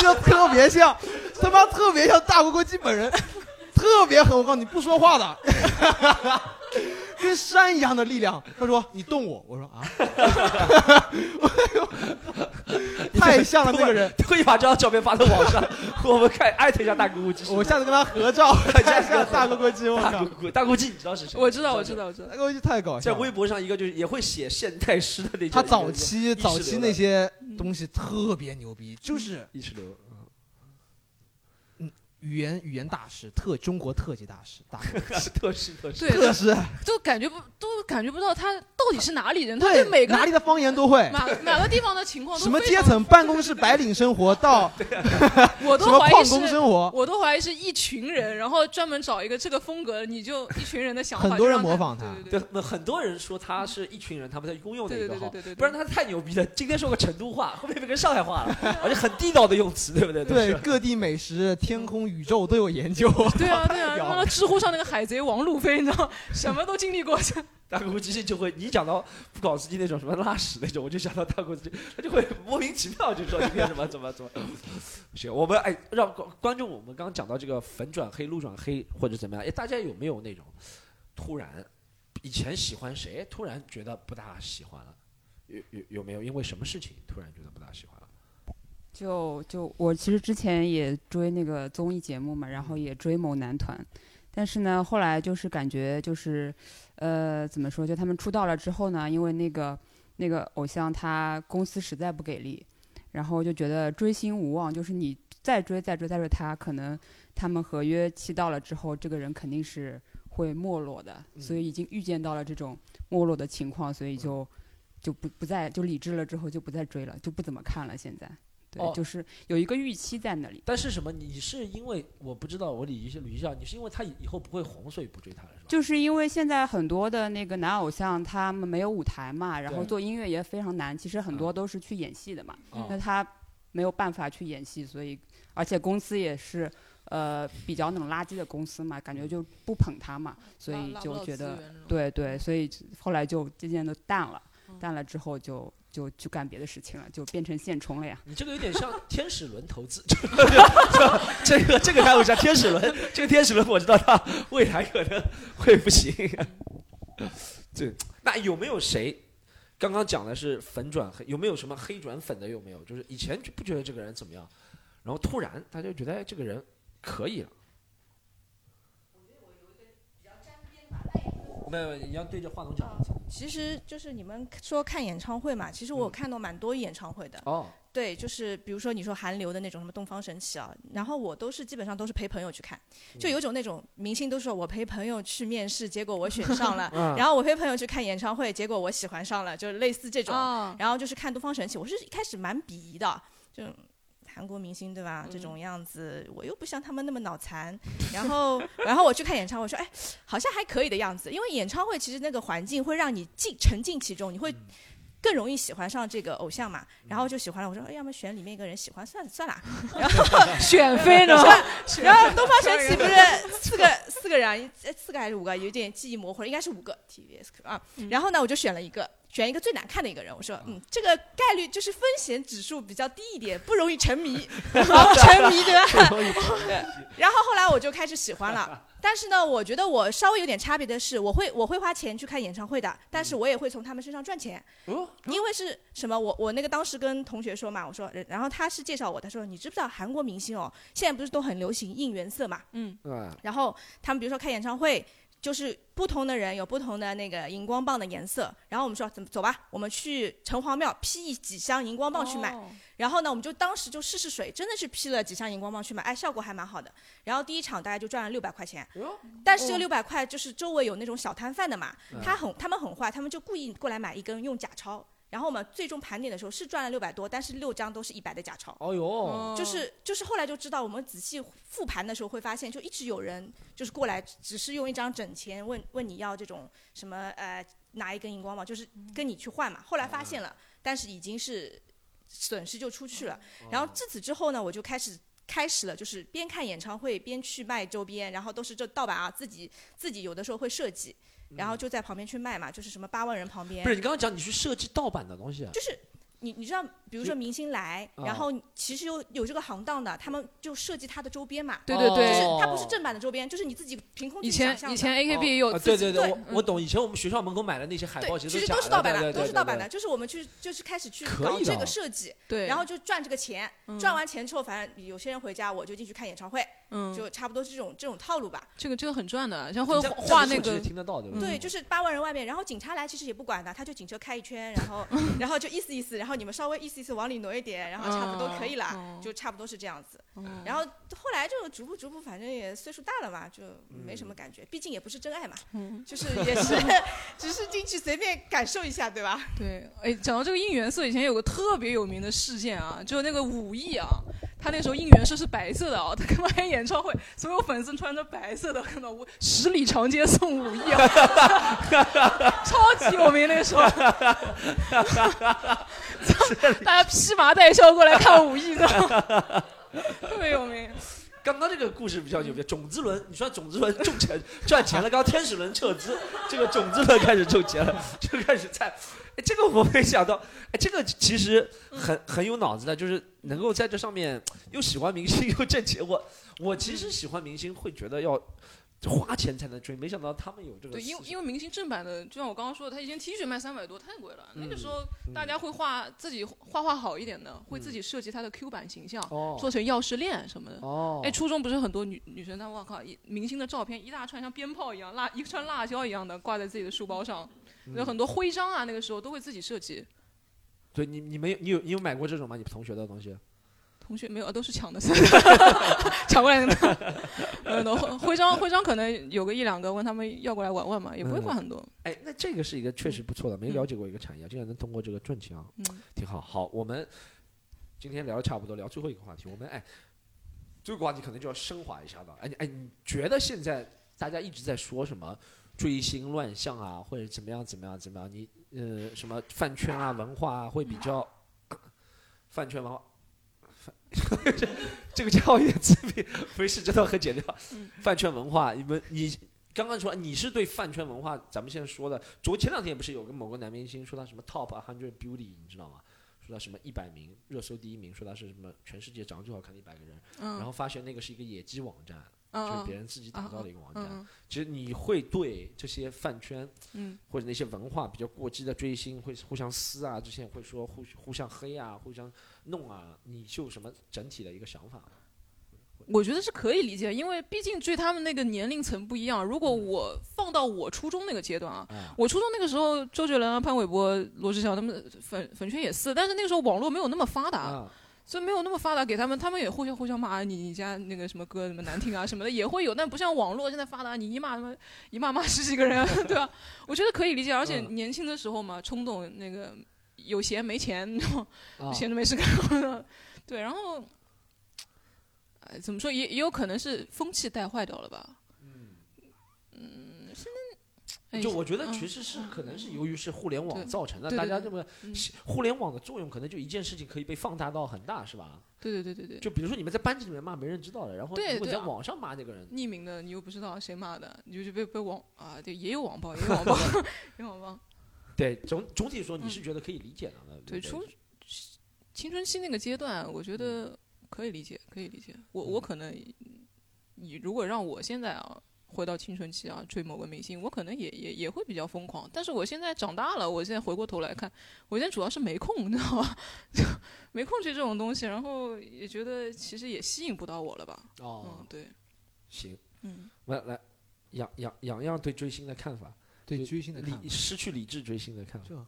就特别像，他妈特别像大咕咕鸡本人，特别狠。我告诉你，不说话的。跟山一样的力量。他说：“你动我。”我说：“啊。”太像了那个人，特意把这张照片发到网上，我们看艾特一下大咕咕鸡。我下次跟他合照，下次大咕咕鸡。大咕咕大咕鸡，你知道是谁？我知道，我知道，我知道。大咕咕鸡太搞笑。在微博上，一个就是也会写现代诗的那种。他早期早期那些东西特别牛逼，就是意识流。语言语言大师，特中国特级大师，大特 师特师，特师，都感觉不都感觉不到他到底是哪里人，他对每个哪里的方言都会，哪哪个地方的情况，什么阶层，办公室白领生活到，我都怀疑是，我都怀疑是一群人，然后专门找一个这个风格，你就一群人的想法，很多人模仿他，对对，很多人说他是一群人，他们在公用的一个号，对对对。不然他太牛逼了，今天说个成都话，后面变成上海话了，而且很地道的用词，对不对？对，各地美食、天空、宇宙都有研。究 对啊 对啊，那个知乎上那个海贼王路飞，你知道什么都经历过。大哥机器就会，你讲到不搞司机那种什么拉屎那种，我就想到大哥机器，他就会莫名其妙就说今天什么怎么怎么。行，我们哎让观众，我们刚刚讲到这个粉转黑、路转黑或者怎么样，哎，大家有没有那种突然以前喜欢谁，突然觉得不大喜欢了？有有有没有？因为什么事情突然觉得不大喜欢？就就我其实之前也追那个综艺节目嘛，然后也追某男团，但是呢，后来就是感觉就是，呃，怎么说？就他们出道了之后呢，因为那个那个偶像他公司实在不给力，然后就觉得追星无望，就是你再追再追再追他，可能他们合约期到了之后，这个人肯定是会没落的，所以已经预见到了这种没落的情况，所以就就不不再就理智了之后就不再追了，就不怎么看了现在。对，就是有一个预期在那里。但是什么？你是因为我不知道，我理一下捋一下，你是因为他以后不会红，所以不追他了，是吧？就是因为现在很多的那个男偶像，他们没有舞台嘛，然后做音乐也非常难。其实很多都是去演戏的嘛，那他没有办法去演戏，所以而且公司也是呃比较那种垃圾的公司嘛，感觉就不捧他嘛，所以就觉得对对，所以后来就渐渐的淡了，淡了之后就。就去干别的事情了，就变成现充了呀。你这个有点像天使轮投资，这个这个还有像天使轮，这个天使轮我知道它未来可能会不行。对，那有没有谁？刚刚讲的是粉转黑，有没有什么黑转粉的？有没有？就是以前就不觉得这个人怎么样，然后突然大家觉得哎这个人可以了。没有，你要对着话筒讲。其实就是你们说看演唱会嘛，其实我看到蛮多演唱会的。哦。对，就是比如说你说韩流的那种什么东方神起啊，然后我都是基本上都是陪朋友去看，就有种那种明星都说我陪朋友去面试，结果我选上了，然后我陪朋友去看演唱会，结果我喜欢上了，就类似这种。然后就是看东方神起，我是一开始蛮鄙夷的，就。韩国明星对吧？这种样子，我又不像他们那么脑残。然后，然后我去看演唱会，说哎，好像还可以的样子。因为演唱会其实那个环境会让你进沉浸其中，你会更容易喜欢上这个偶像嘛。然后就喜欢了，我说哎，要么选里面一个人喜欢算了算了。然后选妃呢？然后东方神起 不是四个四个人，四个还是五个？有点记忆模糊了，应该是五个 TVS 啊。然后呢，我就选了一个。选一个最难看的一个人。我说，嗯，这个概率就是风险指数比较低一点，不容易沉迷，沉迷对吧？对。然后后来我就开始喜欢了。但是呢，我觉得我稍微有点差别的是，我会我会花钱去看演唱会的，但是我也会从他们身上赚钱。哦，因为是什么？我我那个当时跟同学说嘛，我说，然后他是介绍我，他说你知不知道韩国明星哦，现在不是都很流行应援色嘛？嗯，对，然后他们比如说开演唱会，就是不同的人有不同的那个荧光棒的颜色，然后我们说怎么走吧，我们去城隍庙批几箱荧光棒去买。哦然后呢，我们就当时就试试水，真的是批了几箱荧光棒去买，哎，效果还蛮好的。然后第一场大概就赚了六百块钱，但是这个六百块就是周围有那种小摊贩的嘛，他很他们很坏，他们就故意过来买一根用假钞。然后我们最终盘点的时候是赚了六百多，但是六张都是一百的假钞。哦哟，哦就是就是后来就知道，我们仔细复盘的时候会发现，就一直有人就是过来，只是用一张整钱问问你要这种什么呃拿一根荧光棒，就是跟你去换嘛。后来发现了，但是已经是损失就出去了。然后自此之后呢，我就开始。开始了，就是边看演唱会边去卖周边，然后都是这盗版啊，自己自己有的时候会设计，然后就在旁边去卖嘛，就是什么八万人旁边，不是你刚刚讲你去设计盗版的东西啊？就是你你知道，比如说明星来，啊然后其实有有这个行当的，他们就设计他的周边嘛。对对对就是哦它不是正版的周边，就是你自己凭空想象的。前以前 AKB 也有啊自己对对对，对我我懂。以前我们学校门口买的那些海报，对，其其实都是盗版的，都是盗版的。就是我们去就是开始去搞这个设计，对，然后就赚这个钱。嗯赚完钱之后，反正有些人回家，我就进去看演唱会，嗯，就差不多是这种这种套路吧。这个这个很赚的，像会画那个对吧？对，就是八万人外面，然后警察来其实也不管的，他就警车开一圈，然后 然后就意思意思，然后你们稍微意思意思往里挪一点，然后差不多可以了，嗯就差不多是这样子。嗯然后后来就逐步逐步，反正也岁数大了嘛，就没什么感觉，毕竟也不是真爱嘛，嗯 就是也是只是进去随便感受一下，对吧？对，哎，讲到这个应援色，以前有个特别有名的事件啊，就那个武艺啊，他那时候应援色是白色的啊，他开完演唱会，所有粉丝穿着白色的，看到我十里长街送武艺啊，超级有名那时候，大家披麻戴孝过来看武艺的，特别有名。刚刚这个故事比较牛逼，种子轮，你说种子轮种钱赚钱了，刚刚天使轮撤资，这个种子轮开始挣钱了，就开始在，哎，这个我没想到，哎，这个其实很很有脑子的，就是能够在这上面又喜欢明星又挣钱。我我其实喜欢明星，会觉得要花钱才能追，没想到他们有这个对，因为因为明星正版的，就像我刚刚说的，他一件 T 恤卖三百多，太贵了。那个时候嗯大家会画自己画画好一点的，会自己设计他的 Q 版形象，哦做成钥匙链什么的。哦，哎，初中不是很多女女生，她我靠，明星的照片一大串，像鞭炮一样，辣一串辣椒一样的挂在自己的书包上，有很多徽章啊，那个时候都会自己设计。对你你没有你有你有买过这种吗？你同学的东西？同学没有，都是抢的，抢过来的。呃，徽徽章徽章可能有个一两个，问他们要过来玩玩嘛，也不会换很多。哎，那这个是一个确实不错的，没了解过一个产业，竟然能通过这个赚钱啊，嗯挺好。好，我们今天聊的差不多，聊最后一个话题。我们哎，这个话题可能就要升华一下了。哎，哎，你觉得现在大家一直在说什么追星乱象啊，或者怎么样怎么样怎么样？你呃什么饭圈啊文化啊会比较 饭圈文化。这 这个家伙有点自闭，没事，这段很简掉。饭圈文化，你们你刚刚说你是对饭圈文化，咱们现在说的，昨前两天不是有个某个男明星说他什么 top hundred beauty，你知道吗？说他什么一百名热搜第一名，说他是什么全世界长得最好看的一百个人，嗯，然后发现那个是一个野鸡网站，嗯就是别人自己打造的一个网站。嗯其实你会对这些饭圈嗯或者那些文化比较过激的追星，会互相撕啊，之前会说互互相黑啊，互相弄啊，你就有什么整体的一个想法？我觉得是可以理解，因为毕竟追他们那个年龄层不一样。如果我放到我初中那个阶段啊，啊，我初中那个时候，周杰伦啊、潘玮柏、罗志祥他们粉粉圈也是，但是那个时候网络没有那么发达，啊，所以没有那么发达，给他们他们也互相互相骂你，你家那个什么歌什么难听啊什么的也会有，但不像网络现在发达，你一骂他妈一骂骂十几个人，对吧？我觉得可以理解，而且嗯年轻的时候嘛，冲动那个有闲没钱，然后啊闲着没事干，对，然后，哎，怎么说也也有可能是风气带坏掉了吧？就我觉得嗯其实是可能是由于是互联网造成的，大家这么嗯互联网的作用，可能就一件事情可以被放大到很大，是吧？对对对对对，就比如说你们在班级里面骂没人知道的，然后如果你在网上骂那个人，匿名的，你又不知道谁骂的，你就是被被网啊，对，也有网暴，也有网暴，也有网暴。对总总体说你是觉得可以理解的，对，初青春期那个阶段，我觉得可以理解，可以理解。我我可能，你如果让我现在啊回到青春期啊追某个明星，我可能也也也会比较疯狂。但是我现在长大了，我现在回过头来看，我现在主要是没空，你知道吧？没空追这种东西，然后也觉得其实也吸引不到我了吧？哦，嗯，对，行，嗯，来来，杨杨杨洋对追星的看法，对追星的看法理失去理智追星的看法，就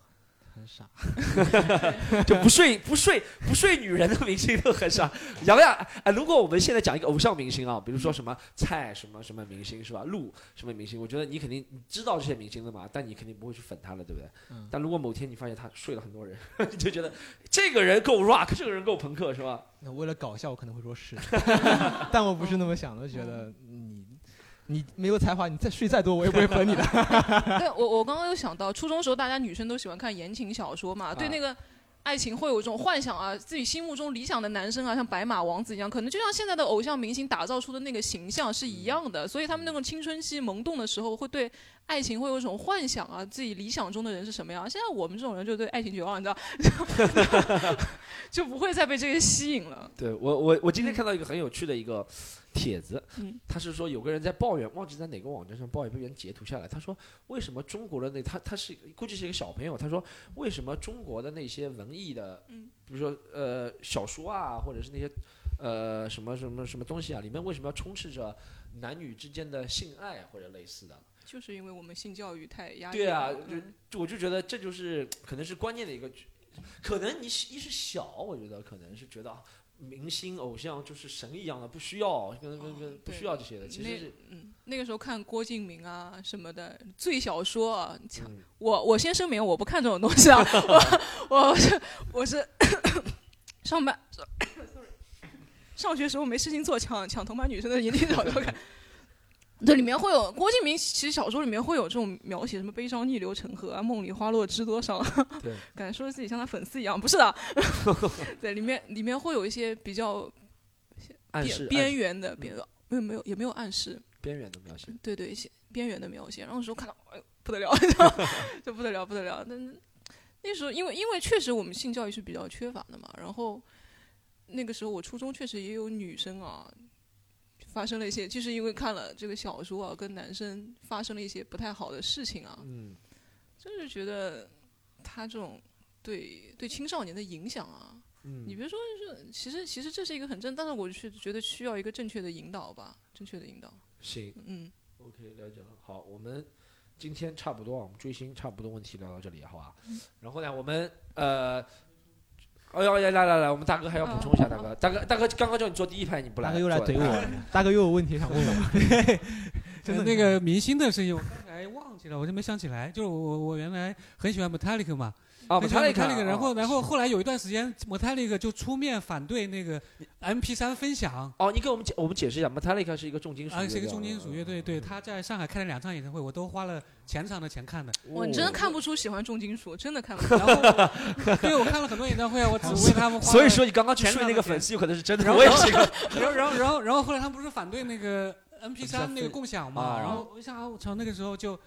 很傻，就不睡不睡不睡女人的明星都很傻。杨洋，哎，如果我们现在讲一个偶像明星啊，比如说什么蔡什么什么明星是吧？陆什么明星？我觉得你肯定你知道这些明星的嘛，但你肯定不会去粉他了，对不对？嗯但如果某天你发现他睡了很多人，你就觉得这个人够 rock，这个人够朋克，是吧？那为了搞笑，我可能会说是，但我不是那么想的，觉得你你没有才华，你再睡再多，我也不会粉你的。对我我刚刚又想到，初中时候大家女生都喜欢看言情小说嘛，对啊那个爱情会有一种幻想啊，自己心目中理想的男生啊，像白马王子一样，可能就像现在的偶像明星打造出的那个形象是一样的，所以他们那种青春期萌动的时候，会对爱情会有一种幻想啊，自己理想中的人是什么样。现在我们这种人就对爱情绝望，你知道，就不会再被这个吸引了。对我我我今天看到一个很有趣的一个帖子，嗯他是说有个人在抱怨，忘记在哪个网站上抱怨，被人截图下来。他说为什么中国的那他他是估计是一个小朋友，他说为什么中国的那些文艺的，嗯比如说呃小说啊，或者是那些呃什么什么什么东西啊，里面为什么要充斥着男女之间的性爱或者类似的？就是因为我们性教育太压抑对啊，就我就觉得这就是可能是关键的一个，可能你一是小，我觉得可能是觉得啊明星偶像就是神一样的，不需要跟跟跟不需要这些的，其实是嗯，那个时候看郭敬明啊什么的最小说啊，嗯我我先声明，我不看这种东西啊，我我是我是上班 上学时候没事情做，抢抢同班女生的言情小说看。这里面会有郭敬明，其实小说里面会有这种描写，什么悲伤逆流成河啊，梦里花落知多少，对，感觉说的自己像他粉丝一样，不是的，对，里面里面会有一些比较边边缘的边没有没有也没有暗示，边缘的描写。对对，一些边缘的描写。然后那时候看到，哎呦不得了，就不得了不得了。但是那时候因为因为确实我们性教育是比较缺乏的嘛，然后那个时候我初中确实也有女生啊。发生了一些，就是因为看了这个小说啊，跟男生发生了一些不太好的事情啊，嗯，就是觉得他这种对对青少年的影响啊，嗯你别说是，其实其实这是一个很正，但是我是觉得需要一个正确的引导吧，正确的引导。行，嗯，OK，了解了。好，我们今天差不多，我们追星差不多问题聊到这里，好吧？嗯然后呢，我们呃。哎呦，呀来来来，我们大哥还要补充一下，大哥，大哥，大哥，刚刚叫你坐第一排，你不来，大哥又来怼我，大哥又有问题想问我。真的那个明星的声音，我刚才忘记了，我就没想起来。就是我我我原来很喜欢 Metallica 嘛，啊很喜欢 Metallica，Metallica，然后哦然后后来有一段时间 Metallica 就出面反对那个 MP3 分享。哦，你给我们解我们解释一下，Metallica 是一个重金属乐啊，队，是一个重金属乐队，对，他在上海开了两场演唱会，我都花了全场的钱看的。哇，你真的看不出喜欢重金属，真的看不出。然后 对，我看了很多演唱会啊，我只为他们花了 所以说你刚刚去睡那个粉丝有可能是真的然后我也是一个然后然后然后然后后来他们不是反对那个 MP 三那个共享嘛，啊然后我想啊，我操，那个时候就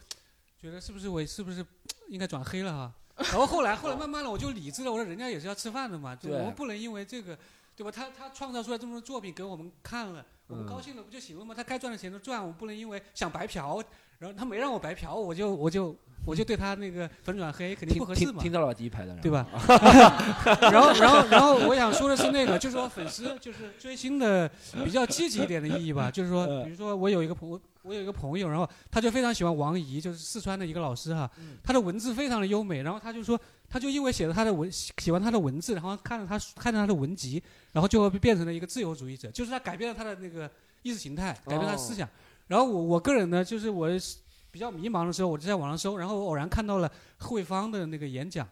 觉得是不是我是不是应该转黑了哈？然后后来后来慢慢的我就理智了，我说人家也是要吃饭的嘛，就对我们不能因为这个。对吧？他他创造出来这么多作品给我们看了，我们嗯高兴了不就行了吗？他该赚的钱都赚，我们不能因为想白嫖，然后他没让我白嫖，我就我就我就对他那个粉转黑，肯定不合适嘛。听听到了吧？第一排的，对吧？然后，然后，然后，我想说的是那个，就是说粉丝就是追星的比较积极一点的意义吧。就是说，比如说我有一个朋我我有一个朋友，然后他就非常喜欢王怡，就是四川的一个老师哈，他的文字非常的优美，然后他就说，他就因为写了他的文喜欢他的文字，然后看了他看了他的文集，然后就变成了一个自由主义者，就是他改变了他的那个意识形态，改变他的思想。然后我我个人呢，就是我比较迷茫的时候，我就在网上搜，然后我偶然看到了贺卫方的那个演讲，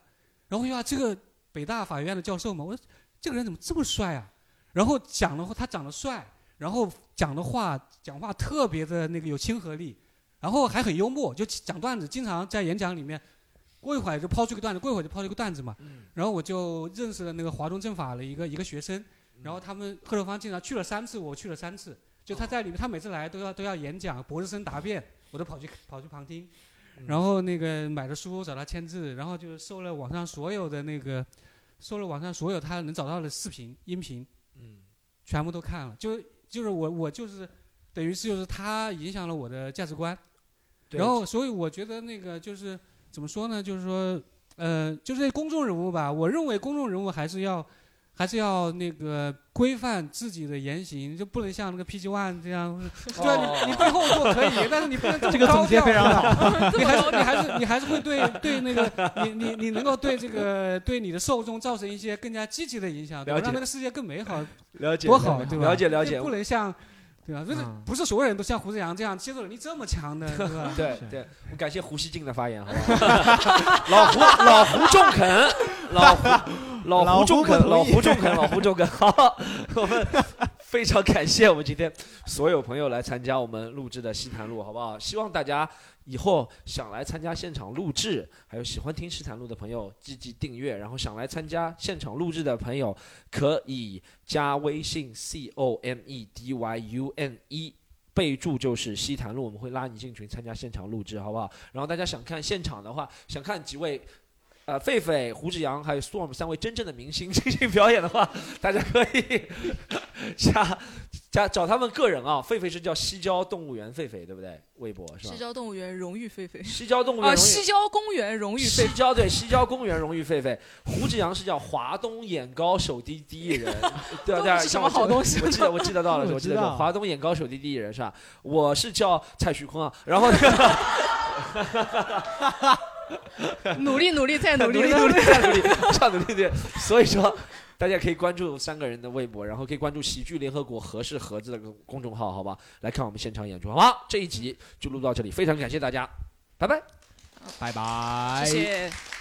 然后呀，这个北大法学院的教授嘛，我说这个人怎么这么帅啊？然后讲的话，他长得帅，然后讲的话讲话特别的那个有亲和力，然后还很幽默，就讲段子，经常在演讲里面，过一会儿就抛出一个段子，过一会儿就抛出一个段子嘛。然后我就认识了那个华东政法的一个一个学生，然后他们贺楼方经常去了三次，我去了三次，就他在里面，他每次来都要都要演讲，博士生答辩，我都跑去跑去旁听。然后那个买的书找他签字，然后就搜了网上所有的那个，搜了网上所有他能找到的视频、音频，嗯，全部都看了。就就是我我就是等于是就是他影响了我的价值观，然后所以我觉得那个就是怎么说呢？就是说呃，就是公众人物吧，我认为公众人物还是要。还是要那个规范自己的言行，就不能像那个 PG One 这样，对哦你你背后做可以，但是你不能这个总结非常好。你还是你还是你还是会对对那个你你你能够对这个对你的受众造成一些更加积极的影响，对吧让那个世界更美好，了解多好，对吧？了解了解不能像。对吧？就是嗯不是所有人都像胡志阳这样接受能力这么强的，对吧？对对，我感谢胡锡进的发言，好不好？老胡老胡中肯，老胡老老胡胡中肯，老胡中肯，老胡中肯。好，我们非常感谢我们今天所有朋友来参加我们录制的西坛路，好不好？希望大家以后想来参加现场录制，还有喜欢听西坛路的朋友积极订阅，然后想来参加现场录制的朋友可以加微信 c o m e d y u n e。备注就是西坛路，我们会拉你进群参加现场录制，好不好？然后大家想看现场的话，想看几位，呃，狒狒、胡志阳还有 Storm 三位真正的明星进行表演的话，大家可以加加找他们个人啊。狒狒是叫西郊动物园狒狒，对不对？微博是吧西？郊动物园荣誉狒狒西郊动物园啊，荣誉西郊公园荣誉狒西郊对西郊公园荣誉狒狒，胡志阳是叫华东眼高手低第一人，对啊对啊，是什么好东西我记得我记得到了，我我记得到华东眼高手低第一人是吧？我是叫蔡徐坤啊，然后那个。努力努力再努力努力努力再努力，再努力对。所以说，大家可以关注三个人的微博，然后可以关注喜剧联合国合适盒子的公众号，好吧？来看我们现场演出，好吧？这一集就录到这里，非常感谢大家，拜拜。拜拜。谢谢。